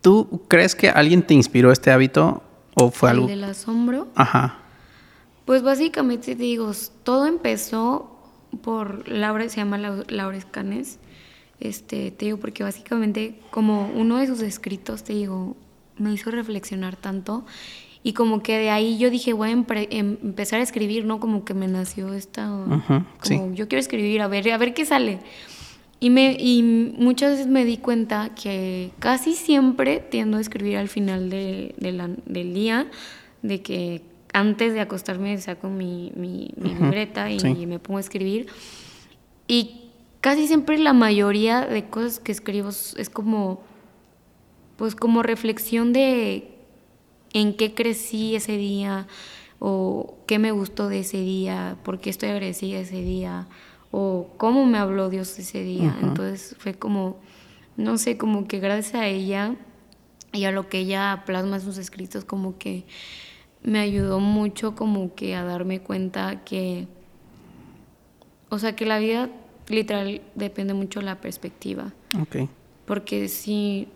¿Tú crees que alguien te inspiró este hábito o fue algo? del asombro? Ajá. Pues básicamente te digo, todo empezó por Laura, se llama Laura Escanes. Este, te digo, porque básicamente como uno de sus escritos, te digo, me hizo reflexionar tanto y como que de ahí yo dije, voy a em-, empezar a escribir, ¿no? Como que me nació esta, como yo quiero escribir, a ver, a ver qué sale. Y, me, y muchas veces me di cuenta que casi siempre tiendo a escribir al final de, del día, de que antes de acostarme saco mi, mi, libreta y, me pongo a escribir. Y casi siempre la mayoría de cosas que escribo es como, pues como reflexión de en qué crecí ese día o qué me gustó de ese día, por qué estoy agradecida ese día o cómo me habló Dios ese día. Entonces fue como, no sé, como que gracias a ella y a lo que ella plasma en sus escritos, como que me ayudó mucho como que a darme cuenta que, o sea, que la vida literal depende mucho de la perspectiva. Okay. Porque si,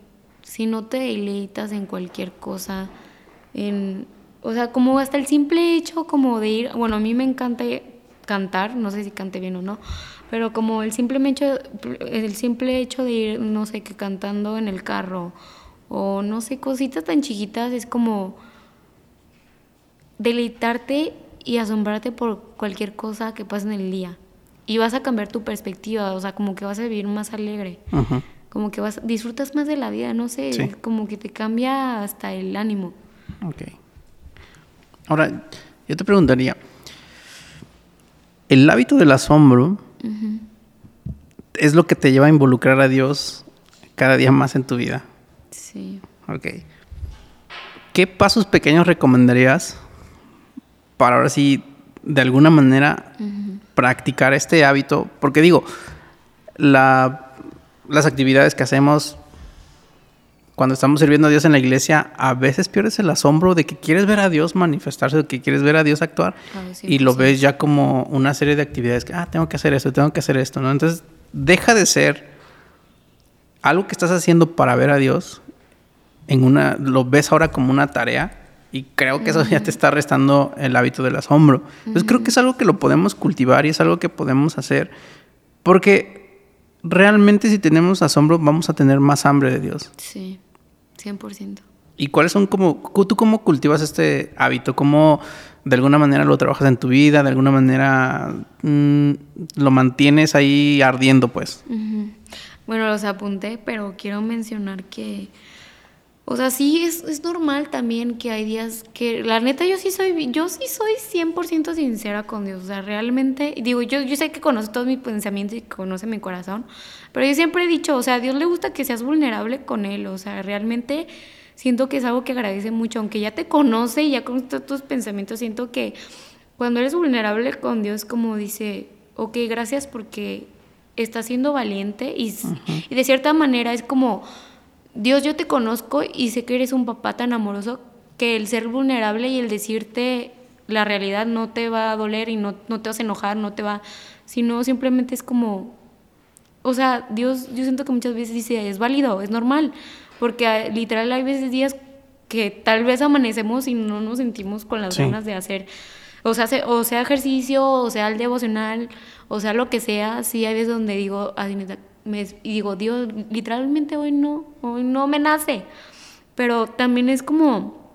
si no te deleitas en cualquier cosa, en o sea, como hasta el simple hecho como de ir, bueno, a mí me encanta cantar, no sé si cante bien o no, pero como el simple hecho, el simple hecho de ir, no sé, que cantando en el carro o no sé, cositas tan chiquitas, es como deleitarte y asombrarte por cualquier cosa que pase en el día. Y vas a cambiar tu perspectiva, o sea, como que vas a vivir más alegre. Como que vas, disfrutas más de la vida, no sé, como que te cambia hasta el ánimo. Ok. Ahora, yo te preguntaría, el hábito del asombro es lo que te lleva a involucrar a Dios cada día más en tu vida. Sí. Ok. ¿Qué pasos pequeños recomendarías para ahora sí, de alguna manera, practicar este hábito? Porque digo, la, las actividades que hacemos cuando estamos sirviendo a Dios en la iglesia, a veces pierdes el asombro de que quieres ver a Dios manifestarse, de que quieres ver a Dios actuar, ah, y lo ves ya como una serie de actividades que, ah, tengo que hacer esto, tengo que hacer esto, ¿no? Entonces, deja de ser algo que estás haciendo para ver a Dios, en una, lo ves ahora como una tarea, y creo que eso ya te está restando el hábito del asombro. Entonces, creo que es algo que lo podemos cultivar y es algo que podemos hacer, porque realmente si tenemos asombro vamos a tener más hambre de Dios. Sí, 100%. ¿Y cuáles son como, tú cómo cultivas este hábito? ¿Cómo de alguna manera lo trabajas en tu vida? ¿De alguna manera mm, lo mantienes ahí ardiendo pues? Bueno, los apunté, pero quiero mencionar que o sea, sí es, es, normal también que hay días que, la neta, yo sí soy, yo sí soy 100% sincera con Dios. O sea, realmente, digo, yo, yo sé que conoce todos mis pensamientos y que conoce mi corazón, pero yo siempre he dicho, o sea, a Dios le gusta que seas vulnerable con Él. O sea, realmente siento que es algo que agradece mucho, aunque ya te conoce y ya conoce tus pensamientos, siento que cuando eres vulnerable con Dios, como dice, ok, gracias porque estás siendo valiente y, y de cierta manera es como Dios, yo te conozco y sé que eres un papá tan amoroso que el ser vulnerable y el decirte la realidad no te va a doler y no, no te vas a enojar, no te va, sino simplemente es como, o sea, Dios, yo siento que muchas veces dice, es válido, es normal, porque literal hay veces días que tal vez amanecemos y no nos sentimos con las ganas de hacer, o sea, o sea ejercicio, o sea el devocional, o sea lo que sea, sí hay veces donde digo, así y digo, Dios, literalmente hoy no, hoy no me nace. Pero también es como,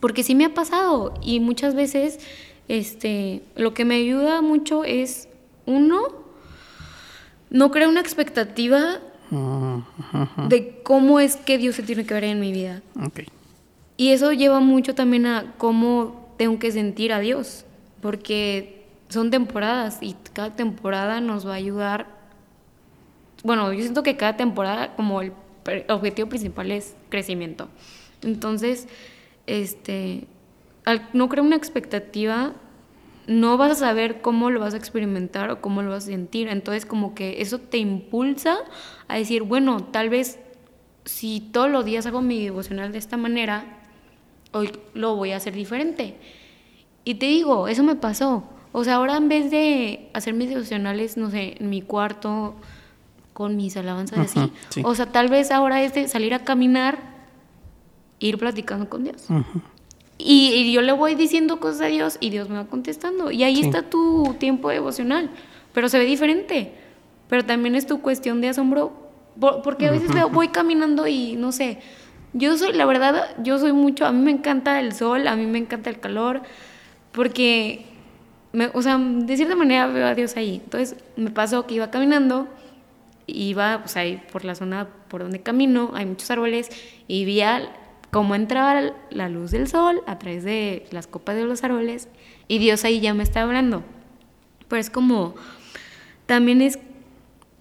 porque sí me ha pasado y muchas veces este, lo que me ayuda mucho es, uno, no crear una expectativa de cómo es que Dios se tiene que ver en mi vida. Y eso lleva mucho también a cómo tengo que sentir a Dios, porque son temporadas y cada temporada nos va a ayudar bueno, yo siento que cada temporada como el objetivo principal es crecimiento. Entonces, este, al no crear una expectativa, no vas a saber cómo lo vas a experimentar o cómo lo vas a sentir. Entonces, como que eso te impulsa a decir, bueno, tal vez si todos los días hago mi devocional de esta manera, hoy lo voy a hacer diferente. Y te digo, eso me pasó. O sea, ahora en vez de hacer mis devocionales, no sé, en mi cuarto, con mis alabanzas así. O sea, tal vez ahora es de salir a caminar, ir platicando con Dios. y, yo le voy diciendo cosas a Dios y Dios me va contestando. Y ahí está tu tiempo devocional, pero se ve diferente. Pero también es tu cuestión de asombro, porque a veces voy caminando y no sé, yo soy, la verdad, yo soy mucho, a mí me encanta el sol, a mí me encanta el calor, porque, me, o sea, de cierta manera veo a Dios ahí. Entonces me pasó que iba caminando iba pues ahí por la zona por donde camino, hay muchos árboles y vi cómo entraba la luz del sol a través de las copas de los árboles y Dios ahí ya me está hablando. Pero es como, también es,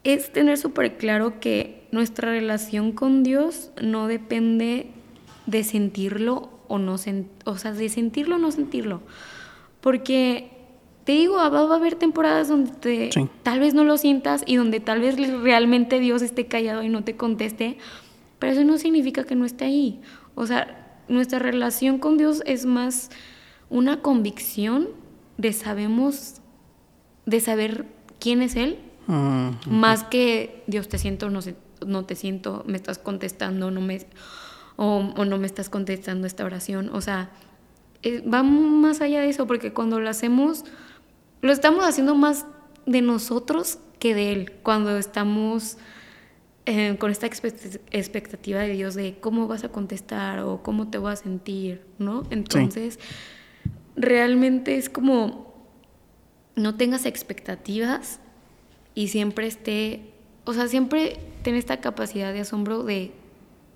es tener súper claro que nuestra relación con Dios no depende de sentirlo o no, o sea, de sentirlo o no sentirlo. Porque te digo, va, a haber temporadas donde tal vez no lo sientas y donde tal vez realmente Dios esté callado y no te conteste, pero eso no significa que no esté ahí. O sea, nuestra relación con Dios es más una convicción de sabemos, de saber quién es Él, mm, más que Dios te siento, no, no te siento, me estás contestando, no me, o, o no me estás contestando esta oración. O sea, eh, va más allá de eso, porque cuando lo hacemos, lo estamos haciendo más de nosotros que de Él, cuando estamos eh, con esta expectativa de Dios de cómo vas a contestar o cómo te vas a sentir, ¿no? Entonces, realmente es como no tengas expectativas y siempre esté, o sea, siempre ten esta capacidad de asombro de,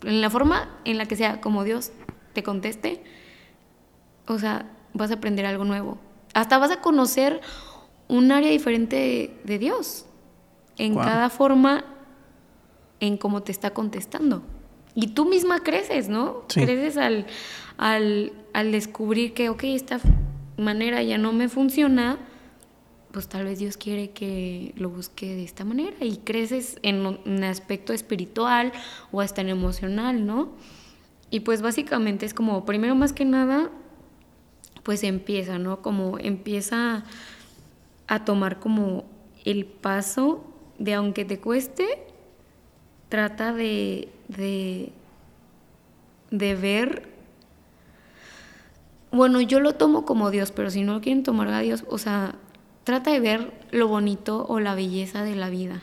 en la forma en la que sea, como Dios te conteste, o sea, vas a aprender algo nuevo. Hasta vas a conocer un área diferente de, Dios en cada forma en cómo te está contestando. Y tú misma creces, ¿no? Creces al, al, al descubrir que, ok, esta manera ya no me funciona, pues tal vez Dios quiere que lo busque de esta manera y creces en un aspecto espiritual o hasta en emocional, ¿no? Y pues básicamente es como, primero más que nada, pues empieza, ¿no? Como empieza a tomar como el paso de aunque te cueste, trata de, de, de ver bueno, yo lo tomo como Dios, pero si no lo quieren tomar a Dios, o sea, trata de ver lo bonito o la belleza de la vida.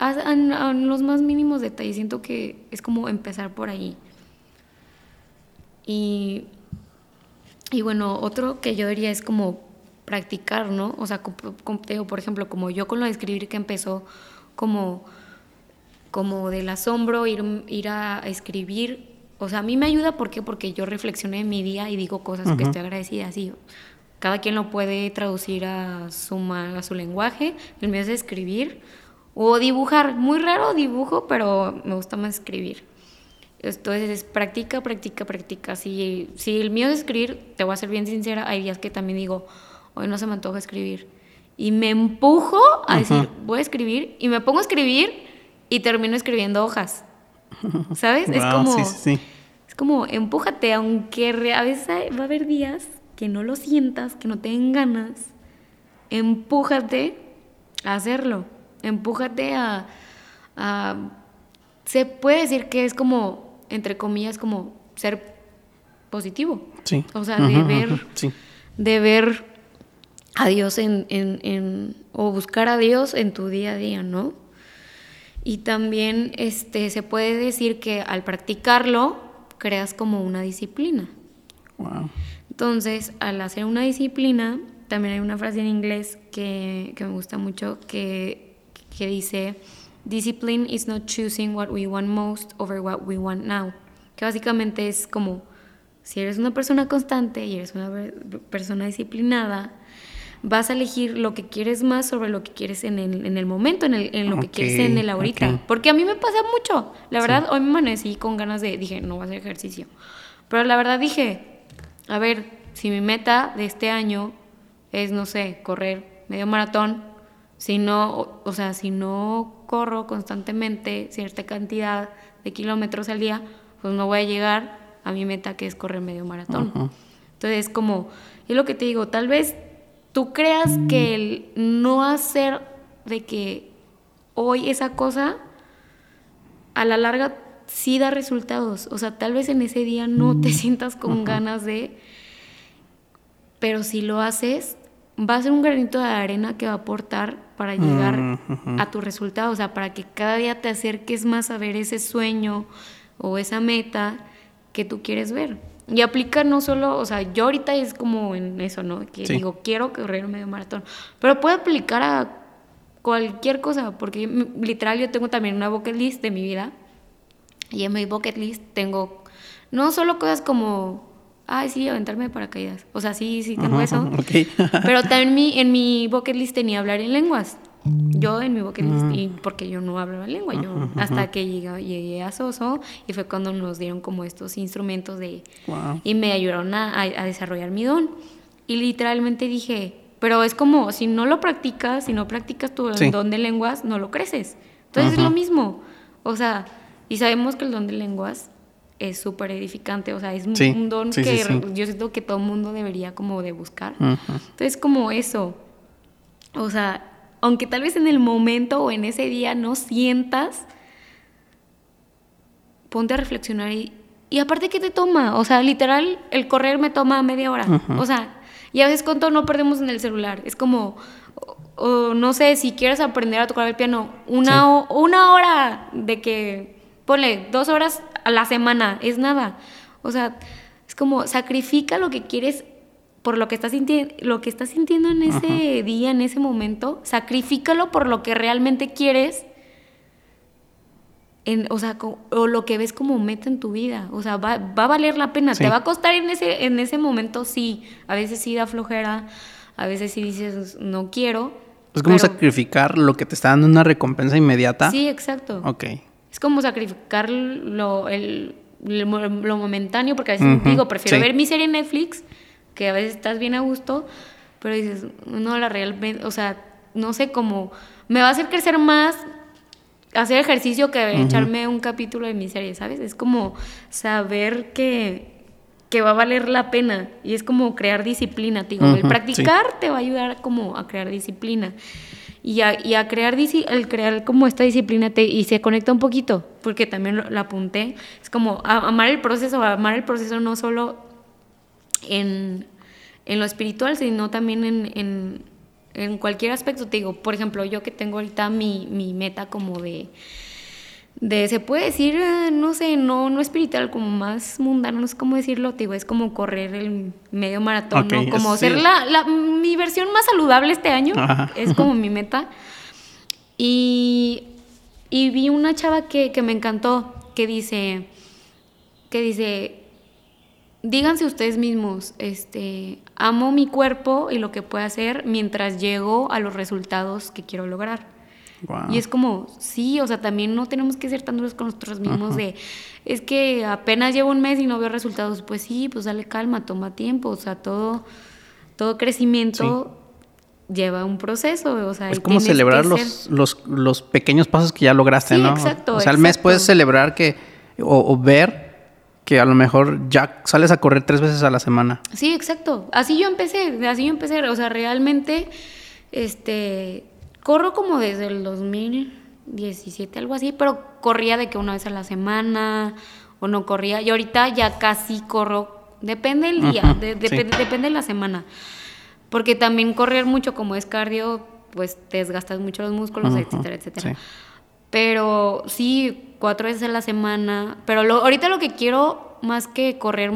En los más mínimos detalles, siento que es como empezar por ahí. Y, y bueno, otro que yo diría es como practicar, ¿no? O sea, por ejemplo, como yo con lo de escribir que empezó como, como del asombro, ir, ir a escribir o sea, a mí me ayuda, ¿por qué? Porque yo reflexioné en mi día y digo cosas que estoy agradecida, así. Cada quien lo puede traducir a su, a su lenguaje. El mío es escribir o dibujar. Muy raro dibujo, pero me gusta más escribir. Entonces, es practica, practica, practica. Si, si el mío es escribir, te voy a ser bien sincera, hay días que también digo, hoy no se me antoja escribir. Y me empujo a decir, voy a escribir, y me pongo a escribir y termino escribiendo hojas. ¿Sabes? es como. Es como, empújate, aunque a veces va a haber días que no lo sientas, que no tengan ganas. Empújate a hacerlo. Empújate a, Se puede decir que es como, entre comillas, como ser positivo. Sí. O sea, de ver. De ver a Dios en, en, o buscar a Dios en tu día a día, ¿no? Y también este, se puede decir que al practicarlo creas como una disciplina. Entonces, al hacer una disciplina, también hay una frase en inglés que, que me gusta mucho que, que dice, Discipline is not choosing what we want most over what we want now. Que básicamente es como, si eres una persona constante y eres una persona disciplinada, vas a elegir lo que quieres más sobre lo que quieres en el, en el momento, en, el, en lo que quieres en el ahorita. Porque a mí me pasa mucho. La verdad, hoy me amanecí con ganas de, dije, no voy a hacer ejercicio. Pero la verdad dije, a ver, si mi meta de este año es, no sé, correr medio maratón, si no, o, sea, si no corro constantemente cierta cantidad de kilómetros al día, pues no voy a llegar a mi meta que es correr medio maratón. Entonces, como, es lo que te digo, tal vez tú creas que el no hacer de que hoy esa cosa a la larga sí da resultados. O sea, tal vez en ese día no te sientas con ganas de, pero si lo haces, va a ser un granito de arena que va a aportar para llegar a tu resultado. O sea, para que cada día te acerques más a ver ese sueño o esa meta que tú quieres ver. Y aplica no solo, o sea, yo ahorita es como en eso, ¿no? Que digo, quiero correr un medio maratón. Pero puede aplicar a cualquier cosa, porque literal yo tengo también una bucket list de mi vida. Y en mi bucket list tengo no solo cosas como, ay, sí, aventarme de paracaídas. O sea, sí, sí tengo eso. pero también mi, en mi bucket list tenía hablar en lenguas. Yo en mi bucket list, y porque yo no hablaba lengua, yo hasta que llegué, llegué, a Soso y fue cuando nos dieron como estos instrumentos de... Y me ayudaron a, a, desarrollar mi don. Y literalmente dije, pero es como, si no lo practicas, si no practicas tu don de lenguas, no lo creces. Entonces es lo mismo. O sea, y sabemos que el don de lenguas es súper edificante, o sea, es un don que yo siento que todo mundo debería como de buscar. Entonces como eso, o sea, aunque tal vez en el momento o en ese día no sientas, ponte a reflexionar y Y aparte, ¿qué te toma? O sea, literal, el correr me toma media hora. O sea, y a veces cuánto no perdemos en el celular. Es como, o, no sé, si quieres aprender a tocar el piano, una, una hora de que, ponle, dos horas a la semana, es nada. O sea, es como, sacrifica lo que quieres por lo que estás sintiendo, lo que estás sintiendo en ese día, en ese momento, sacrifícalo por lo que realmente quieres o sea, o lo que ves como meta en tu vida. O sea, va, a valer la pena. Te va a costar en ese, en ese momento, sí. A veces sí da flojera, a veces sí dices, no quiero. Es como sacrificar lo que te está dando una recompensa inmediata. Sí, exacto. Ok. Es como sacrificar lo, el, lo momentáneo, porque a veces digo, prefiero ver mi serie en Netflix, que a veces estás bien a gusto, pero dices, no, la realmente, o sea, no sé cómo, me va a hacer crecer más hacer ejercicio que echarme un capítulo de mi serie, ¿sabes? Es como saber que, que va a valer la pena y es como crear disciplina, digo, el practicar te va a ayudar como a crear disciplina. Y a, crear, el crear como esta disciplina y se conecta un poquito, porque también lo, apunté, es como amar el proceso, amar el proceso no solo en, en lo espiritual, sino también en en cualquier aspecto, te digo, por ejemplo, yo que tengo ahorita mi, mi meta como de, de, se puede decir, eh, no sé, no, no espiritual, como más mundano, no sé cómo decirlo, te digo, es como correr el medio maratón, ¿no? Como ser la, la, mi versión más saludable este año, es como mi meta. Y, y vi una chava que, que me encantó, que dice, que dice, díganse ustedes mismos, este, amo mi cuerpo y lo que puedo hacer mientras llego a los resultados que quiero lograr. Y es como, sí, o sea, también no tenemos que ser tan duros con nosotros mismos de, es que apenas llevo un mes y no veo resultados. Pues sí, pues dale calma, toma tiempo, o sea, todo, todo crecimiento lleva un proceso, o sea, es como celebrar los, los, los, pequeños pasos que ya lograste, ¿no? Exacto. O sea, al mes puedes celebrar que, o ver que a lo mejor ya sales a correr tres veces a la semana. Sí, exacto. Así yo empecé, así yo empecé. O sea, realmente, este, corro como desde el 2017, algo así, pero corría de que una vez a la semana o no corría. Y ahorita ya casi corro, depende del día, depende de la semana. Porque también correr mucho como es cardio, pues te desgastas mucho los músculos, etcétera, etcétera. Pero sí, cuatro veces a la semana. Pero ahorita lo que quiero, más que correr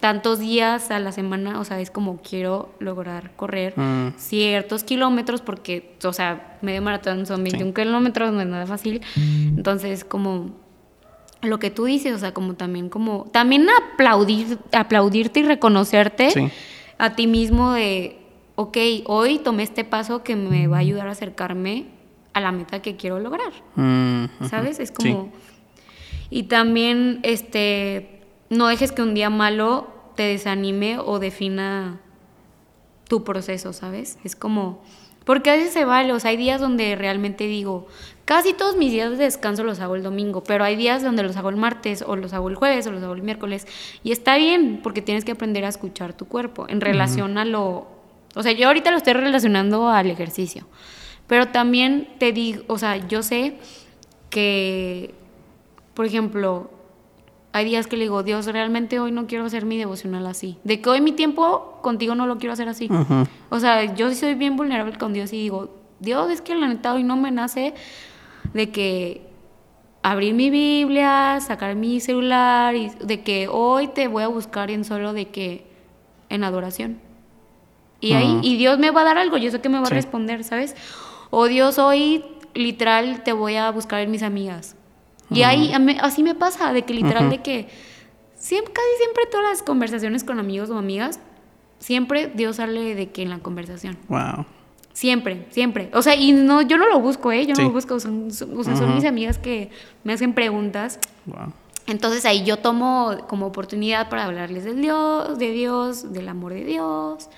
tantos días a la semana, o sea, es como quiero lograr correr mm. ciertos kilómetros, porque, o sea, medio maratón son 21 kilómetros, no es nada fácil. Entonces, como lo que tú dices, o sea, como también como, también aplaudir, aplaudirte y reconocerte a ti mismo de, ok, hoy tomé este paso que me va a ayudar a acercarme a la meta que quiero lograr. Mm, ¿Sabes? Es como... Y también, este, no dejes que un día malo te desanime o defina tu proceso, ¿sabes? Es como... Porque a veces se vale, o sea, hay días donde realmente digo, casi todos mis días de descanso los hago el domingo, pero hay días donde los hago el martes, o los hago el jueves, o los hago el miércoles. Y está bien, porque tienes que aprender a escuchar tu cuerpo en relación a lo... O sea, yo ahorita lo estoy relacionando al ejercicio. Pero también te digo, o sea, yo sé que, por ejemplo, hay días que le digo, Dios, realmente hoy no quiero hacer mi devocional así. De que hoy mi tiempo contigo no lo quiero hacer así. O sea, yo soy bien vulnerable con Dios y digo, Dios, es que la neta hoy no me nace de que abrir mi Biblia, sacar mi celular y de que hoy te voy a buscar en solo de que en adoración. Y ahí, y Dios me va a dar algo, yo sé que me va a responder, ¿sabes? O Dios, hoy literal te voy a buscar en mis amigas. Y ahí así me pasa, de que literal de que siempre, casi siempre todas las conversaciones con amigos o amigas, siempre Dios sale de que en la conversación. Wow. Siempre, siempre. O sea, y no, yo no lo busco, ¿eh? Yo no lo busco. Son, son mis amigas que me hacen preguntas. Wow. Entonces ahí yo tomo como oportunidad para hablarles del Dios, de Dios, del amor de Dios,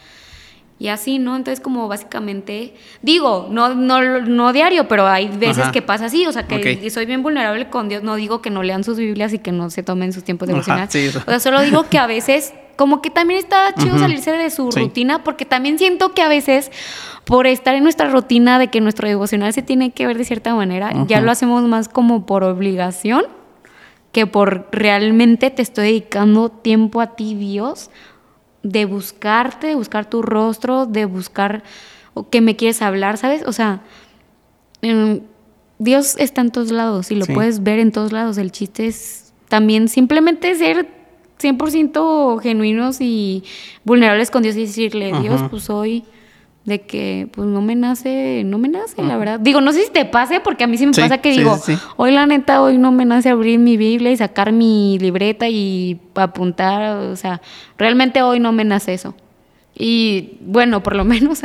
y así, ¿no? Entonces, como básicamente, digo, no, no, no diario, pero hay veces que pasa así, o sea, que soy bien vulnerable con Dios, no digo que no lean sus Biblias y que no se tomen sus tiempos devocionales, sí, o sea, solo digo que a veces, como que también está chido salirse de su rutina, porque también siento que a veces, por estar en nuestra rutina de que nuestro devocional se tiene que ver de cierta manera, ya lo hacemos más como por obligación que por realmente te estoy dedicando tiempo a ti, Dios, de buscarte, de buscar tu rostro, de buscar que me quieres hablar, ¿sabes? O sea, Dios está en todos lados y lo puedes ver en todos lados. El chiste es también simplemente ser 100% genuinos y vulnerables con Dios y decirle, Dios, pues hoy de que pues no me nace, no me nace, la verdad. Digo, no sé si te pase, porque a mí sí me pasa que digo, hoy la neta, hoy no me nace abrir mi Biblia y sacar mi libreta y apuntar, o sea, realmente hoy no me nace eso. Y bueno, por lo menos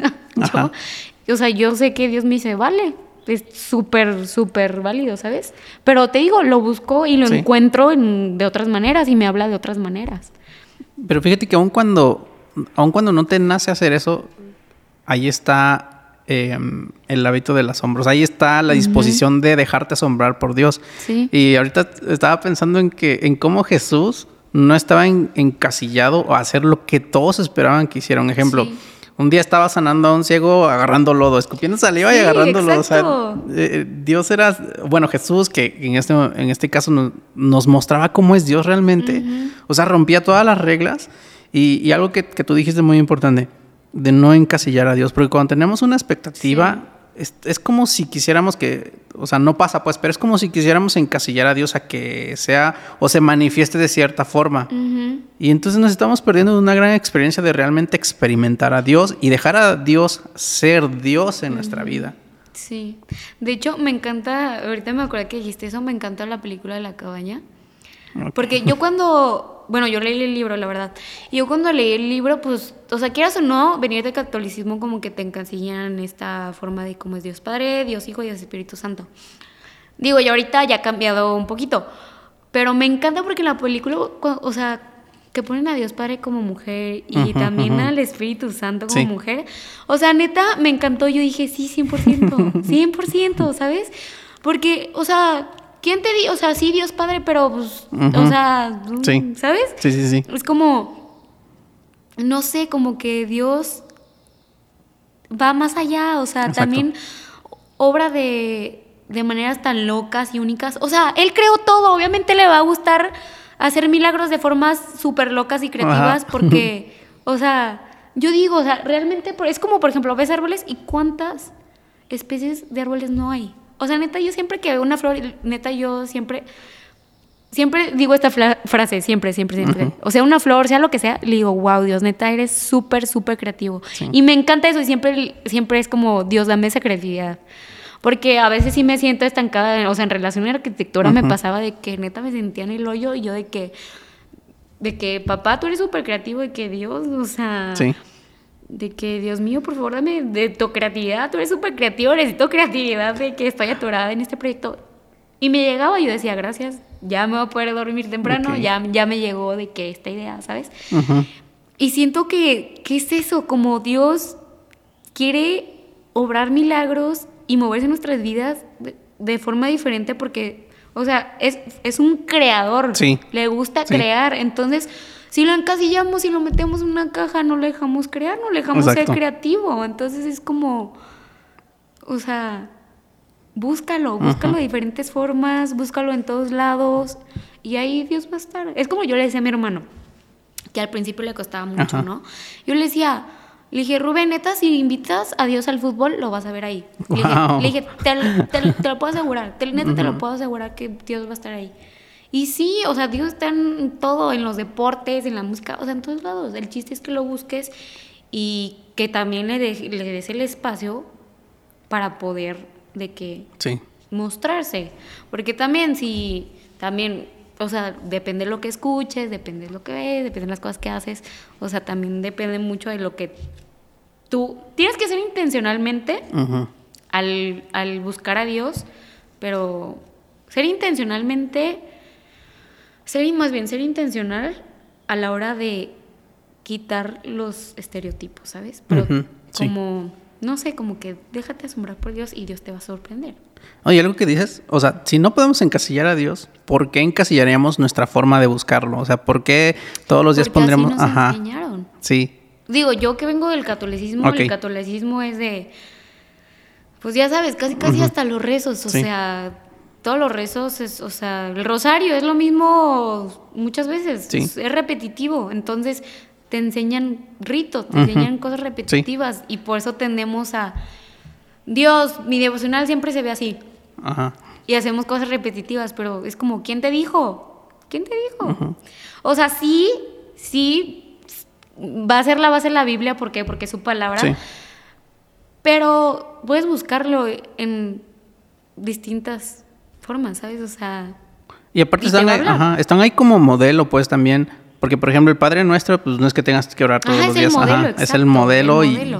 yo, o sea, yo sé que Dios me dice, vale, es súper, súper válido, ¿sabes? Pero te digo, lo busco y lo encuentro de otras maneras y me habla de otras maneras. Pero fíjate que aun cuando, aun cuando no te nace hacer eso, ahí está em, el hábito del asombro. ahí está la disposición de dejarte asombrar por Dios. Y ahorita estaba pensando en que, en cómo Jesús no estaba encasillado a hacer lo que todos esperaban que hiciera. Un ejemplo. Un día estaba sanando a un ciego agarrando lodo, escupiendo saliva y agarrando lodo. O sea, eh, Dios era, bueno, Jesús, que en este, en este caso nos, mostraba cómo es Dios realmente. O sea, rompía todas las reglas. Y, algo que, que, tú dijiste muy importante, de no encasillar a Dios, porque cuando tenemos una expectativa, es, como si quisiéramos que, o sea, no pasa pues, pero es como si quisiéramos encasillar a Dios a que sea o se manifieste de cierta forma. Y entonces nos estamos perdiendo una gran experiencia de realmente experimentar a Dios y dejar a Dios ser Dios en nuestra vida. Sí, de hecho me encanta, ahorita me acuerdo que dijiste eso, me encanta la película de la cabaña. Porque yo cuando, bueno, yo leí el libro, la verdad. Y yo cuando leí el libro, pues, o sea, quieras o no, venir del catolicismo como que te encasillan esta forma de cómo es Dios Padre, Dios Hijo y Dios Espíritu Santo. Digo, y ahorita ya ha cambiado un poquito. Pero me encanta porque en la película, o sea, que ponen a Dios Padre como mujer y también al Espíritu Santo como mujer. O sea, neta, me encantó. Yo dije, sí, 100%, 100%, ¿sabes? Porque, o sea, ¿quién te di? O sea, sí, Dios Padre, pero pues, o sea, ¿sabes? Sí, sí, sí. Es como, no sé, como que Dios va más allá, o sea, también obra de, de maneras tan locas y únicas. O sea, Él creó todo, obviamente le va a gustar hacer milagros de formas súper locas y creativas porque, o sea, yo digo, o sea, realmente es como, por ejemplo, ves árboles y cuántas especies de árboles no hay. O sea, neta, yo siempre que veo una flor, neta, yo siempre, siempre digo esta frase, siempre, siempre, siempre. O sea, una flor, sea lo que sea, le digo, wow, Dios, neta, eres súper, súper creativo. Y me encanta eso y siempre, siempre es como, Dios, dame esa creatividad. Porque a veces sí me siento estancada, o sea, en relación a la arquitectura me pasaba de que neta me sentía en el hoyo y yo de que, de que, papá, tú eres súper creativo y que Dios, o sea... Sí de que, Dios mío, por favor, dame de tu creatividad, tú eres súper creativo, necesito creatividad de que estoy atorada en este proyecto. Y me llegaba y yo decía, gracias, ya me voy a poder dormir temprano, ya, ya me llegó de que esta idea, ¿sabes? Y siento que, ¿qué es eso? Como Dios quiere obrar milagros y moverse en nuestras vidas de, forma diferente porque, o sea, es, es un creador, sí. le gusta crear, entonces si lo encasillamos y lo metemos en una caja, no le dejamos crear, no le dejamos ser creativo. Entonces es como, o sea, búscalo, búscalo de diferentes formas, búscalo en todos lados y ahí Dios va a estar. Es como yo le decía a mi hermano, que al principio le costaba mucho, ¿no? Yo le decía, le dije, Rubén, neta, si invitas a Dios al fútbol, lo vas a ver ahí. Le dije, te, lo puedo asegurar, neta te lo puedo asegurar que Dios va a estar ahí. Y sí, o sea, Dios está en todo, en los deportes, en la música, o sea, en todos lados. El chiste es que lo busques y que también le, le des el espacio para poder de que mostrarse. Porque también si, también, o sea, depende de lo que escuches, depende de lo que ves, depende de las cosas que haces, o sea, también depende mucho de lo que tú tienes que hacer intencionalmente al, al buscar a Dios, pero ser intencionalmente ser más bien ser intencional a la hora de quitar los estereotipos, ¿sabes? Pero como, no sé, como que déjate asombrar por Dios y Dios te va a sorprender. Oye, algo que dices, o sea, si no podemos encasillar a Dios, ¿por qué encasillaríamos nuestra forma de buscarlo? O sea, ¿por qué todos los días. Así nos Ajá. enseñaron. Sí. Digo, yo que vengo del catolicismo, el catolicismo es de, pues ya sabes, casi casi hasta los rezos, o sea, todos los rezos, es, o sea, el rosario es lo mismo muchas veces, Sí. es, es repetitivo, entonces te enseñan ritos, te enseñan cosas repetitivas y por eso tendemos a, Dios, mi devocional siempre se ve así Ajá. y hacemos cosas repetitivas, pero es como, ¿quién te dijo? ¿Quién te dijo? O sea, sí, sí, va a ser la base de la Biblia, ¿por qué? Porque es su palabra. Sí. Pero puedes buscarlo en distintas ¿sabes? O sea, Y aparte Y están ahí, hablar. ajá, están ahí como modelo, pues también. Porque, por ejemplo, el Padre Nuestro, pues no es que tengas que orar todos Ajá, los días. modelo, ajá, es el modelo. el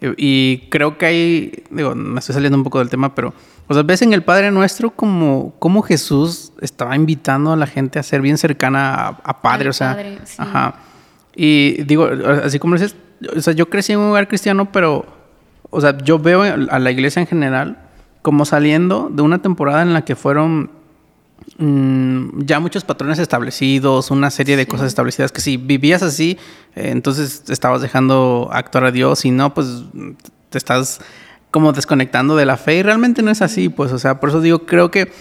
y, y creo que hay, digo, me estoy saliendo un poco del tema, pero, o sea, ves en el Padre Nuestro como, como Jesús estaba invitando a la gente a ser bien cercana a, a Padre, Al o sea, Padre, sí. ajá. Y digo, así como dices, o sea, yo crecí en un hogar cristiano, pero, o sea, yo veo a la iglesia en general como saliendo de una temporada en la que fueron mm, ya muchos patrones establecidos, una serie de cosas establecidas que si vivías así, eh, entonces estabas dejando actuar a Dios y no, pues te estás como desconectando de la fe y realmente no es así, pues, o sea, por eso digo, creo que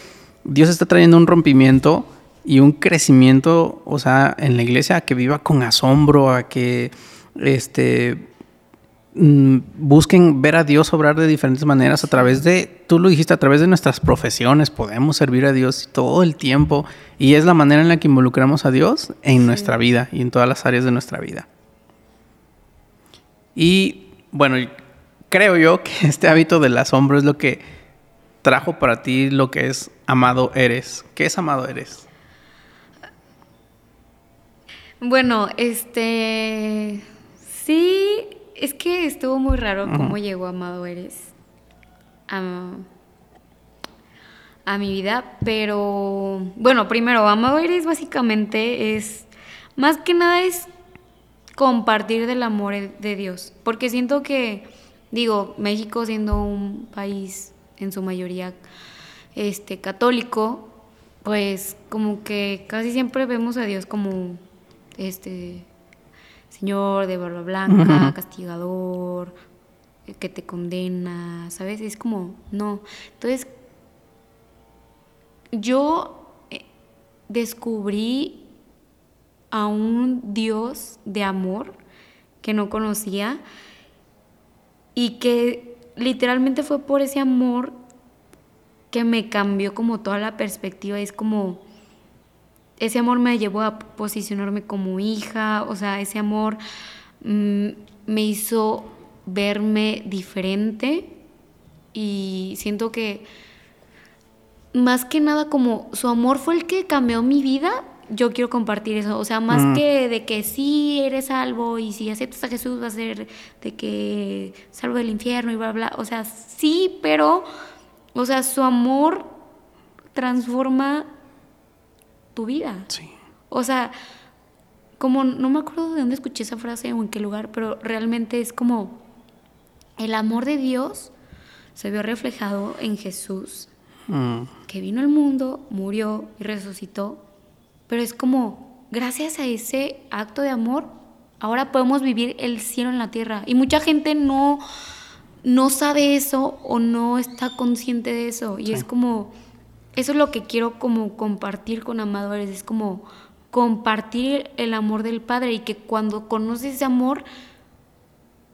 Dios está trayendo un rompimiento y un crecimiento, o sea, en la iglesia a que viva con asombro, a que este busquen ver a Dios obrar de diferentes maneras a través de, tú lo dijiste, a través de nuestras profesiones, podemos servir a Dios todo el tiempo y es la manera en la que involucramos a Dios en nuestra vida y en todas las áreas de nuestra vida. Y bueno, creo yo que este hábito del asombro es lo que trajo para ti lo que es amado eres. ¿Qué es amado eres? Bueno, este. Sí, es que estuvo muy raro cómo llegó Amado Eres a, a mi vida, pero. Bueno, primero, Amado Eres básicamente es. Más que nada es compartir del amor de Dios. Porque siento que, digo, México siendo un país en su mayoría este, católico, pues como que casi siempre vemos a Dios como este señor de barba blanca, castigador, eh, que te condena, ¿sabes? Es como, no. Entonces, yo eh, descubrí a un Dios de amor que no conocía y que literalmente fue por ese amor que me cambió como toda la perspectiva. Es como, ese amor me llevó a posicionarme como hija, o sea, ese amor mm, me hizo verme diferente y siento que más que nada como su amor fue el que cambió mi vida, yo quiero compartir eso, o sea, más Mm. que de que sí eres salvo y si aceptas a Jesús va a ser de que salvo del infierno y bla, bla, o sea, sí, pero, o sea, su amor transforma tu vida. Sí. O sea, como no me acuerdo de dónde escuché esa frase o en qué lugar, pero realmente es como el amor de Dios se vio reflejado en Jesús, Mm, que vino al mundo, murió y resucitó, pero es como gracias a ese acto de amor ahora podemos vivir el cielo en la tierra y mucha gente no no sabe eso o no está consciente de eso y Sí. es como eso es lo que quiero como compartir con amadores, es como compartir el amor del Padre y que cuando conoces ese amor,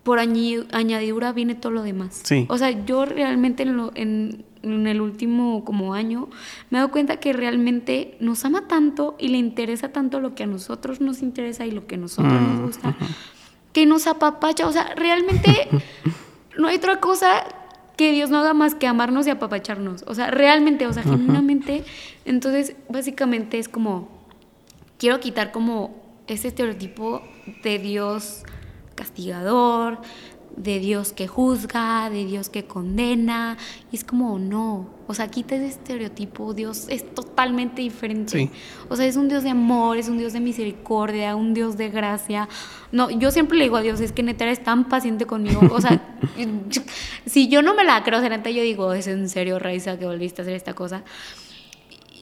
por añadidura viene todo lo demás. Sí. O sea, yo realmente en, lo- en- en el último como año me he dado cuenta que realmente nos ama tanto y le interesa tanto lo que a nosotros nos interesa y lo que a nosotros Mm, nos gusta, que nos apapacha. O sea, realmente no hay otra cosa que Dios no haga más que amarnos y apapacharnos. O sea, realmente, o sea, genuinamente. Entonces, básicamente es como, quiero quitar como ese estereotipo de Dios castigador, de Dios que juzga, de Dios que condena. Y es como, no. O sea, quita ese estereotipo. Dios es totalmente diferente. Sí. O sea, es un Dios de amor, es un Dios de misericordia, un Dios de gracia. No, yo siempre le digo a Dios, es que neta eres tan paciente conmigo. O sea, si yo no me la creo, o sea, neta yo digo, es en serio, Raiza, que volviste a hacer esta cosa.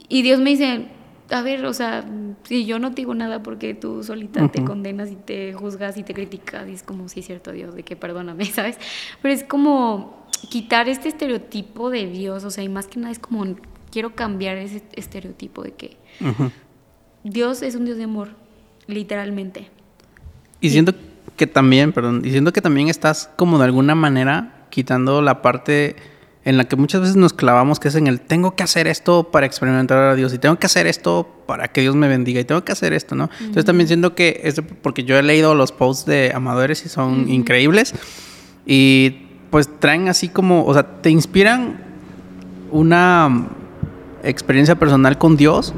Y Dios me dice, a ver, o sea, si yo no te digo nada porque tú solita te condenas y te juzgas y te criticas, y es como, sí, es cierto, Dios, de que perdóname, ¿sabes? Pero es como quitar este estereotipo de Dios, o sea, y más que nada es como quiero cambiar ese estereotipo de que Dios es un Dios de amor, literalmente. Y siento que también, perdón, diciendo que también estás como de alguna manera quitando la parte en la que muchas veces nos clavamos, que es en el tengo que hacer esto para experimentar a Dios y tengo que hacer esto para que Dios me bendiga y tengo que hacer esto, ¿no? Entonces también siento que es porque yo he leído los posts de amadores y son increíbles y pues traen así como, o sea, te inspiran una experiencia personal con Dios,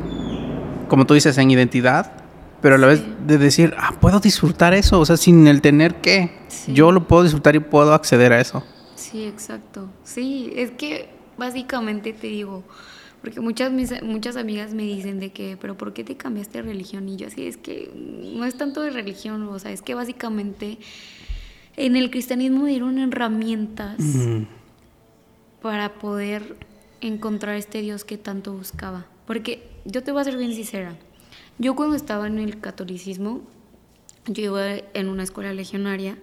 como tú dices, en identidad, pero a la vez de decir, ah, puedo disfrutar eso, o sea, sin el tener que, yo lo puedo disfrutar y puedo acceder a eso. Sí, exacto. Sí, es que básicamente te digo, porque muchas, muchas amigas me dicen de que, pero ¿por qué te cambiaste de religión? Y yo así, es que no es tanto de religión, o sea, es que básicamente en el cristianismo dieron herramientas para poder encontrar este Dios que tanto buscaba. Porque yo te voy a ser bien sincera, yo cuando estaba en el catolicismo, yo iba en una escuela legionaria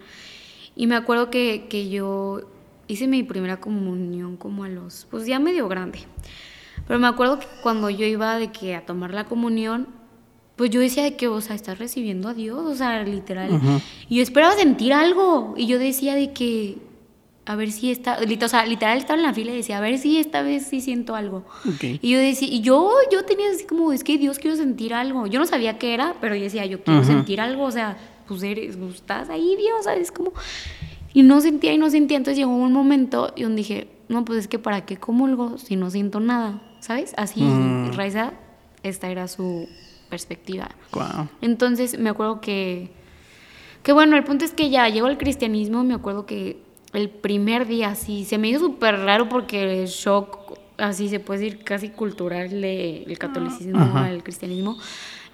y me acuerdo que, que yo hice mi primera comunión como a los, pues ya medio grande. Pero me acuerdo que cuando yo iba de que a tomar la comunión, pues yo decía de que, o sea, estás recibiendo a Dios, o sea, literal. Y yo esperaba sentir algo. Y yo decía de que, a ver si está, o sea, literal estaba en la fila y decía, a ver si esta vez sí siento algo. Y yo decía, y yo, yo tenía así como, es que Dios quiero sentir algo. Yo no sabía qué era, pero yo decía, yo quiero sentir algo, o sea, pues eres, pues, estás ahí, Dios, ¿sabes? Como, y no sentía y no sentía. Entonces llegó un momento y donde dije, no, pues es que para qué comulgo si no siento nada, ¿sabes? Así, mm. Raiza, esta era su perspectiva. Entonces me acuerdo que, que bueno, el punto es que ya llegó el cristianismo, me acuerdo que el primer día sí, se me hizo súper raro porque el shock, así se puede decir, casi cultural del catolicismo al cristianismo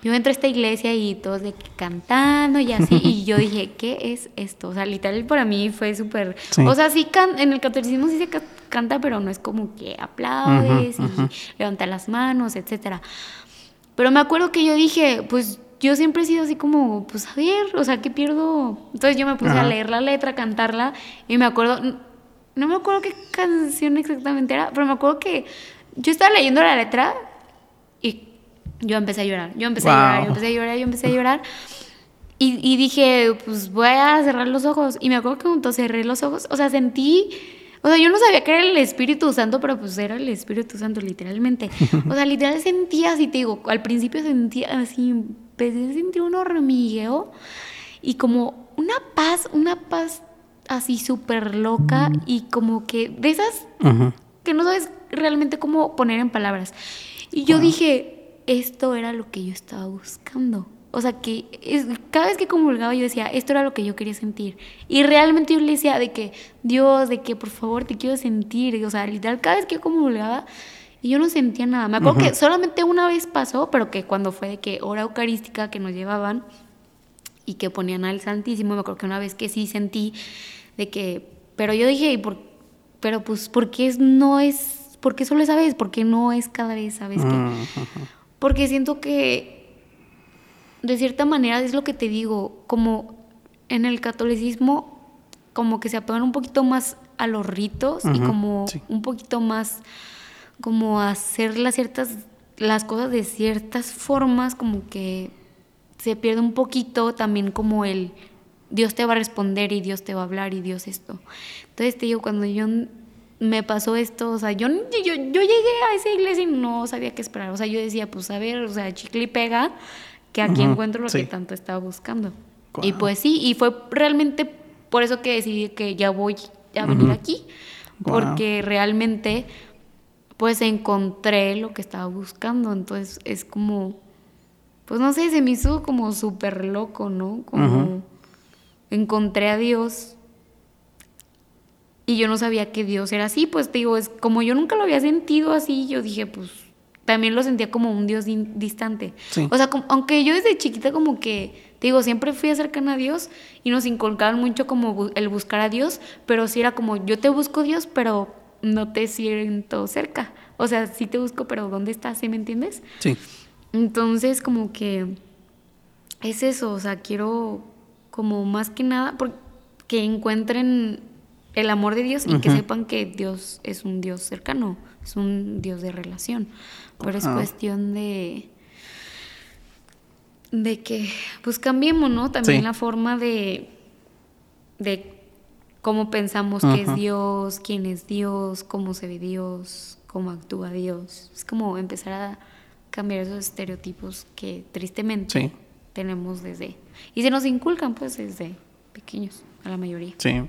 yo entré a esta iglesia y todos de cantando y así, y yo dije, ¿qué es esto? O sea, literal para mí fue súper... O sea, sí, en el catolicismo sí se canta, pero no es como que aplaudes y levantas las manos, etcétera. Pero me acuerdo que yo dije, pues yo siempre he sido así como, pues a ver, o sea, ¿qué pierdo? Entonces yo me puse a leer la letra, a cantarla, y me acuerdo, no me acuerdo qué canción exactamente era, pero me acuerdo que yo estaba leyendo la letra yo empecé a llorar, yo empecé a llorar, yo empecé a llorar, yo empecé a llorar. Y, y, dije, pues voy a cerrar los ojos. Y me acuerdo que junto cerré los ojos, o sea, sentí, o sea, yo no sabía que era el Espíritu Santo, pero pues era el Espíritu Santo, literalmente. O sea, literal sentía así, te digo, al principio sentía así, empecé a sentir un hormigueo y como una paz, una paz así súper loca y como que de esas que no sabes realmente cómo poner en palabras. Y yo dije, esto era lo que yo estaba buscando. O sea, que cada vez que comulgaba yo decía, esto era lo que yo quería sentir. Y realmente yo le decía de que, Dios, de que por favor te quiero sentir. O sea, literal, cada vez que yo comulgaba, y yo no sentía nada. Me acuerdo que solamente una vez pasó, pero que cuando fue de que hora eucarística que nos llevaban y que ponían al Santísimo, me acuerdo que una vez que sí sentí de que, pero yo dije, por, pero pues, ¿por qué no es, por qué solo esa vez? ¿Por qué no es cada vez, sabes? Que, porque siento que, de cierta manera, es lo que te digo, como en el catolicismo, como que se apegan un poquito más a los ritos y como un poquito más, como hacer las ciertas, las cosas de ciertas formas, como que se pierde un poquito también como el Dios te va a responder y Dios te va a hablar y Dios esto. Entonces te digo, cuando yo me pasó esto, o sea, yo, yo, yo llegué a esa iglesia y no sabía qué esperar, o sea, yo decía, pues a ver, o sea, chicle y pega, que aquí encuentro lo que tanto estaba buscando. Y pues sí, y fue realmente por eso que decidí que ya voy a venir aquí, porque realmente pues encontré lo que estaba buscando, entonces es como, pues no sé, se me hizo como súper loco, ¿no? Como encontré a Dios y yo no sabía que Dios era así, pues te digo, es como yo nunca lo había sentido así, yo dije, pues también lo sentía como un Dios distante. O sea, aunque yo desde chiquita como que, te digo, siempre fui cercana a Dios y nos inculcaban mucho como el buscar a Dios, pero sí era como, yo te busco Dios, pero no te siento cerca. O sea, sí te busco, pero ¿dónde estás? ¿Sí me entiendes? Sí. Entonces, como que es eso, o sea, quiero como más que nada, porque encuentren el amor de Dios y que sepan que Dios es un Dios cercano, es un Dios de relación. Pero es cuestión de de que pues cambiemos, ¿no? También la forma de de cómo pensamos que es Dios, quién es Dios, cómo se ve Dios, cómo actúa Dios. Es como empezar a cambiar esos estereotipos que tristemente tenemos desde y se nos inculcan pues desde pequeños a la mayoría. Sí.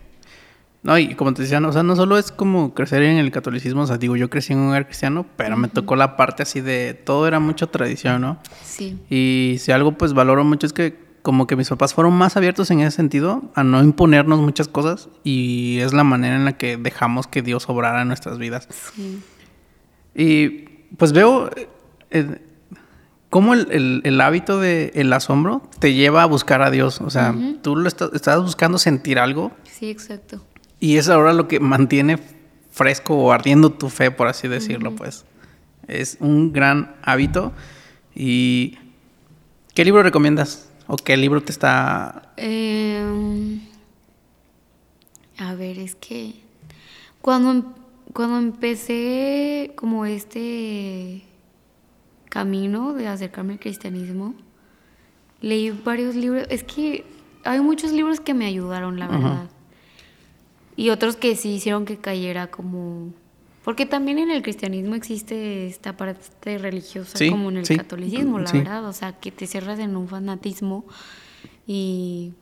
No, y como te decía, no, o sea, no solo es como crecer en el catolicismo, o sea, digo, yo crecí en un hogar cristiano, pero me tocó la parte así de todo era mucha tradición, ¿no? Sí. Y si algo pues valoro mucho es que como que mis papás fueron más abiertos en ese sentido, a no imponernos muchas cosas, y es la manera en la que dejamos que Dios obrara en nuestras vidas. Sí. Y pues veo eh, cómo el, hábito del el asombro te lleva a buscar a Dios, o sea, tú lo estás buscando sentir algo. Sí, exacto y es ahora lo que mantiene fresco o ardiendo tu fe, por así decirlo, pues. Es un gran hábito. ¿Y qué libro recomiendas? ¿O qué libro te está...? Em, a ver, es que cuando, em, cuando empecé como este camino de acercarme al cristianismo, leí varios libros. Es que hay muchos libros que me ayudaron, la verdad. Y otros que sí hicieron que cayera como... Porque también en el cristianismo existe esta parte religiosa como en el catolicismo, la verdad. O sea, que te cierras en un fanatismo y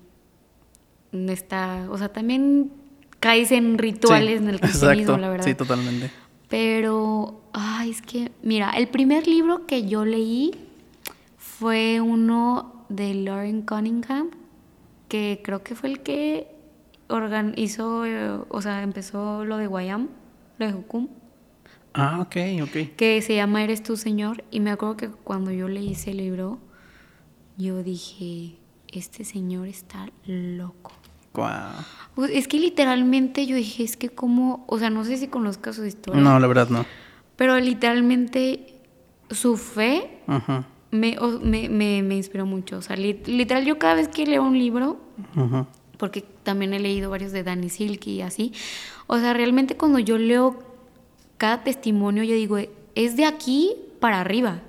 está... O sea, también caes en rituales en el cristianismo, la verdad. Sí, totalmente. Pero, ay, es que, mira, el primer libro que yo leí fue uno de Lauren Cunningham, que creo que fue el que hizo, eh, o sea, empezó lo de Guayam, lo de Hukum. Ah, ok, ok. Que se llama Eres tú, Señor. Y me acuerdo que cuando yo leí ese libro, yo dije, este señor está loco. Wow. Es que literalmente yo dije, es que como, o sea, no sé si conozcas su historia. No, la verdad no. Pero literalmente su fe me, me, me, inspiró mucho. O sea, literal, yo cada vez que leo un libro, porque también he leído varios de Danny Silk y así. O sea, realmente cuando yo leo cada testimonio, yo digo, es de aquí para arriba.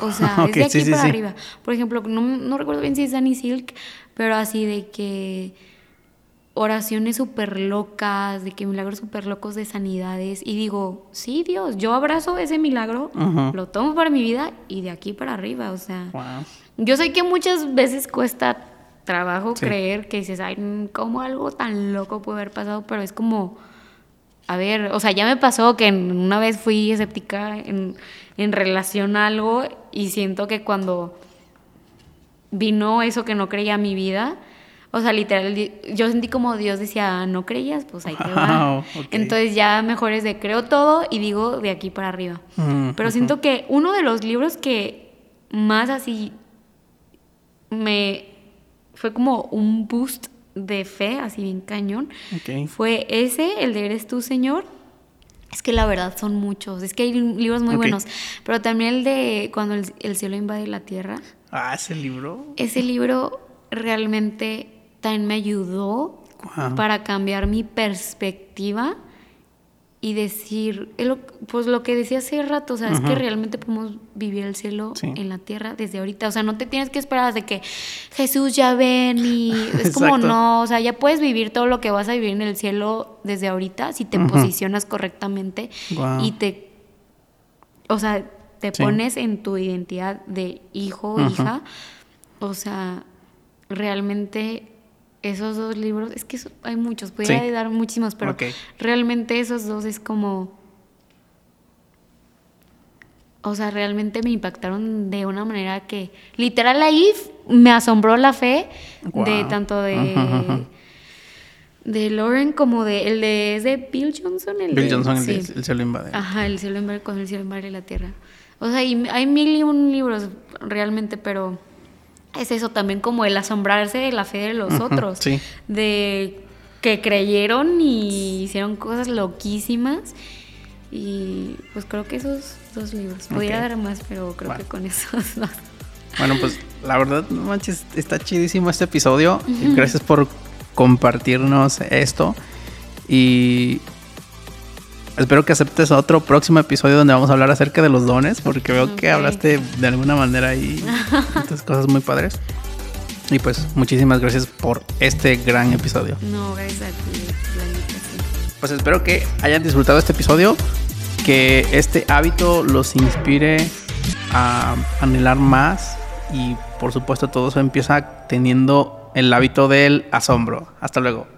O sea, es de aquí para arriba. Por ejemplo, no, no, recuerdo bien si es Danny Silk, pero así de que oraciones súper locas, de que milagros súper locos de sanidades. Y digo, sí, Dios, yo abrazo ese milagro, lo tomo para mi vida y de aquí para arriba. O sea, yo sé que muchas veces cuesta trabajo creer que dices, ay, ¿cómo algo tan loco puede haber pasado? Pero es como, a ver, o sea, ya me pasó que una vez fui escéptica en, en relación a algo y siento que cuando vino eso que no creía a mi vida, o sea, literal, yo sentí como Dios decía, no creías, pues ahí te va. Entonces ya mejor es de creo todo y digo de aquí para arriba. Mm, Pero siento que uno de los libros que más así me fue como un boost de fe, así bien cañón. Fue ese, el de Eres tú, Señor. Es que la verdad son muchos, es que hay libros muy buenos, pero también el de Cuando el, cielo invade la tierra. Ah, ese libro. Ese libro realmente también me ayudó para cambiar mi perspectiva y decir, pues lo que decía hace rato, o sea, es que realmente podemos vivir el cielo en la tierra desde ahorita, o sea, no te tienes que esperar de que Jesús ya ven y es como no, o sea, ya puedes vivir todo lo que vas a vivir en el cielo desde ahorita si te posicionas correctamente y te, o sea, te pones en tu identidad de hijo o hija, o sea, realmente esos dos libros, es que hay muchos, podría dar muchísimos, pero realmente esos dos es como... O sea, realmente me impactaron de una manera que literal ahí me asombró la fe de tanto de de Lauren como de el de es de Bill Johnson, el Bill Johnson el, el cielo invade. Ajá, el cielo invade con el cielo invade la tierra. O sea, hay mil y un libros realmente, pero es eso también como el asombrarse de la fe de los otros, de que creyeron y hicieron cosas loquísimas. Y pues creo que esos dos libros. Podría dar más, pero creo que con esos dos. Bueno, pues la verdad, no manches, está chidísimo este episodio. Gracias por compartirnos esto. Y espero que aceptes otro próximo episodio donde vamos a hablar acerca de los dones, porque veo que hablaste de alguna manera y estas cosas muy padres. Y pues muchísimas gracias por este gran episodio. No, gracias a ti. Pues espero que hayan disfrutado este episodio, que este hábito los inspire a anhelar más y por supuesto todo eso empieza teniendo el hábito del asombro. Hasta luego.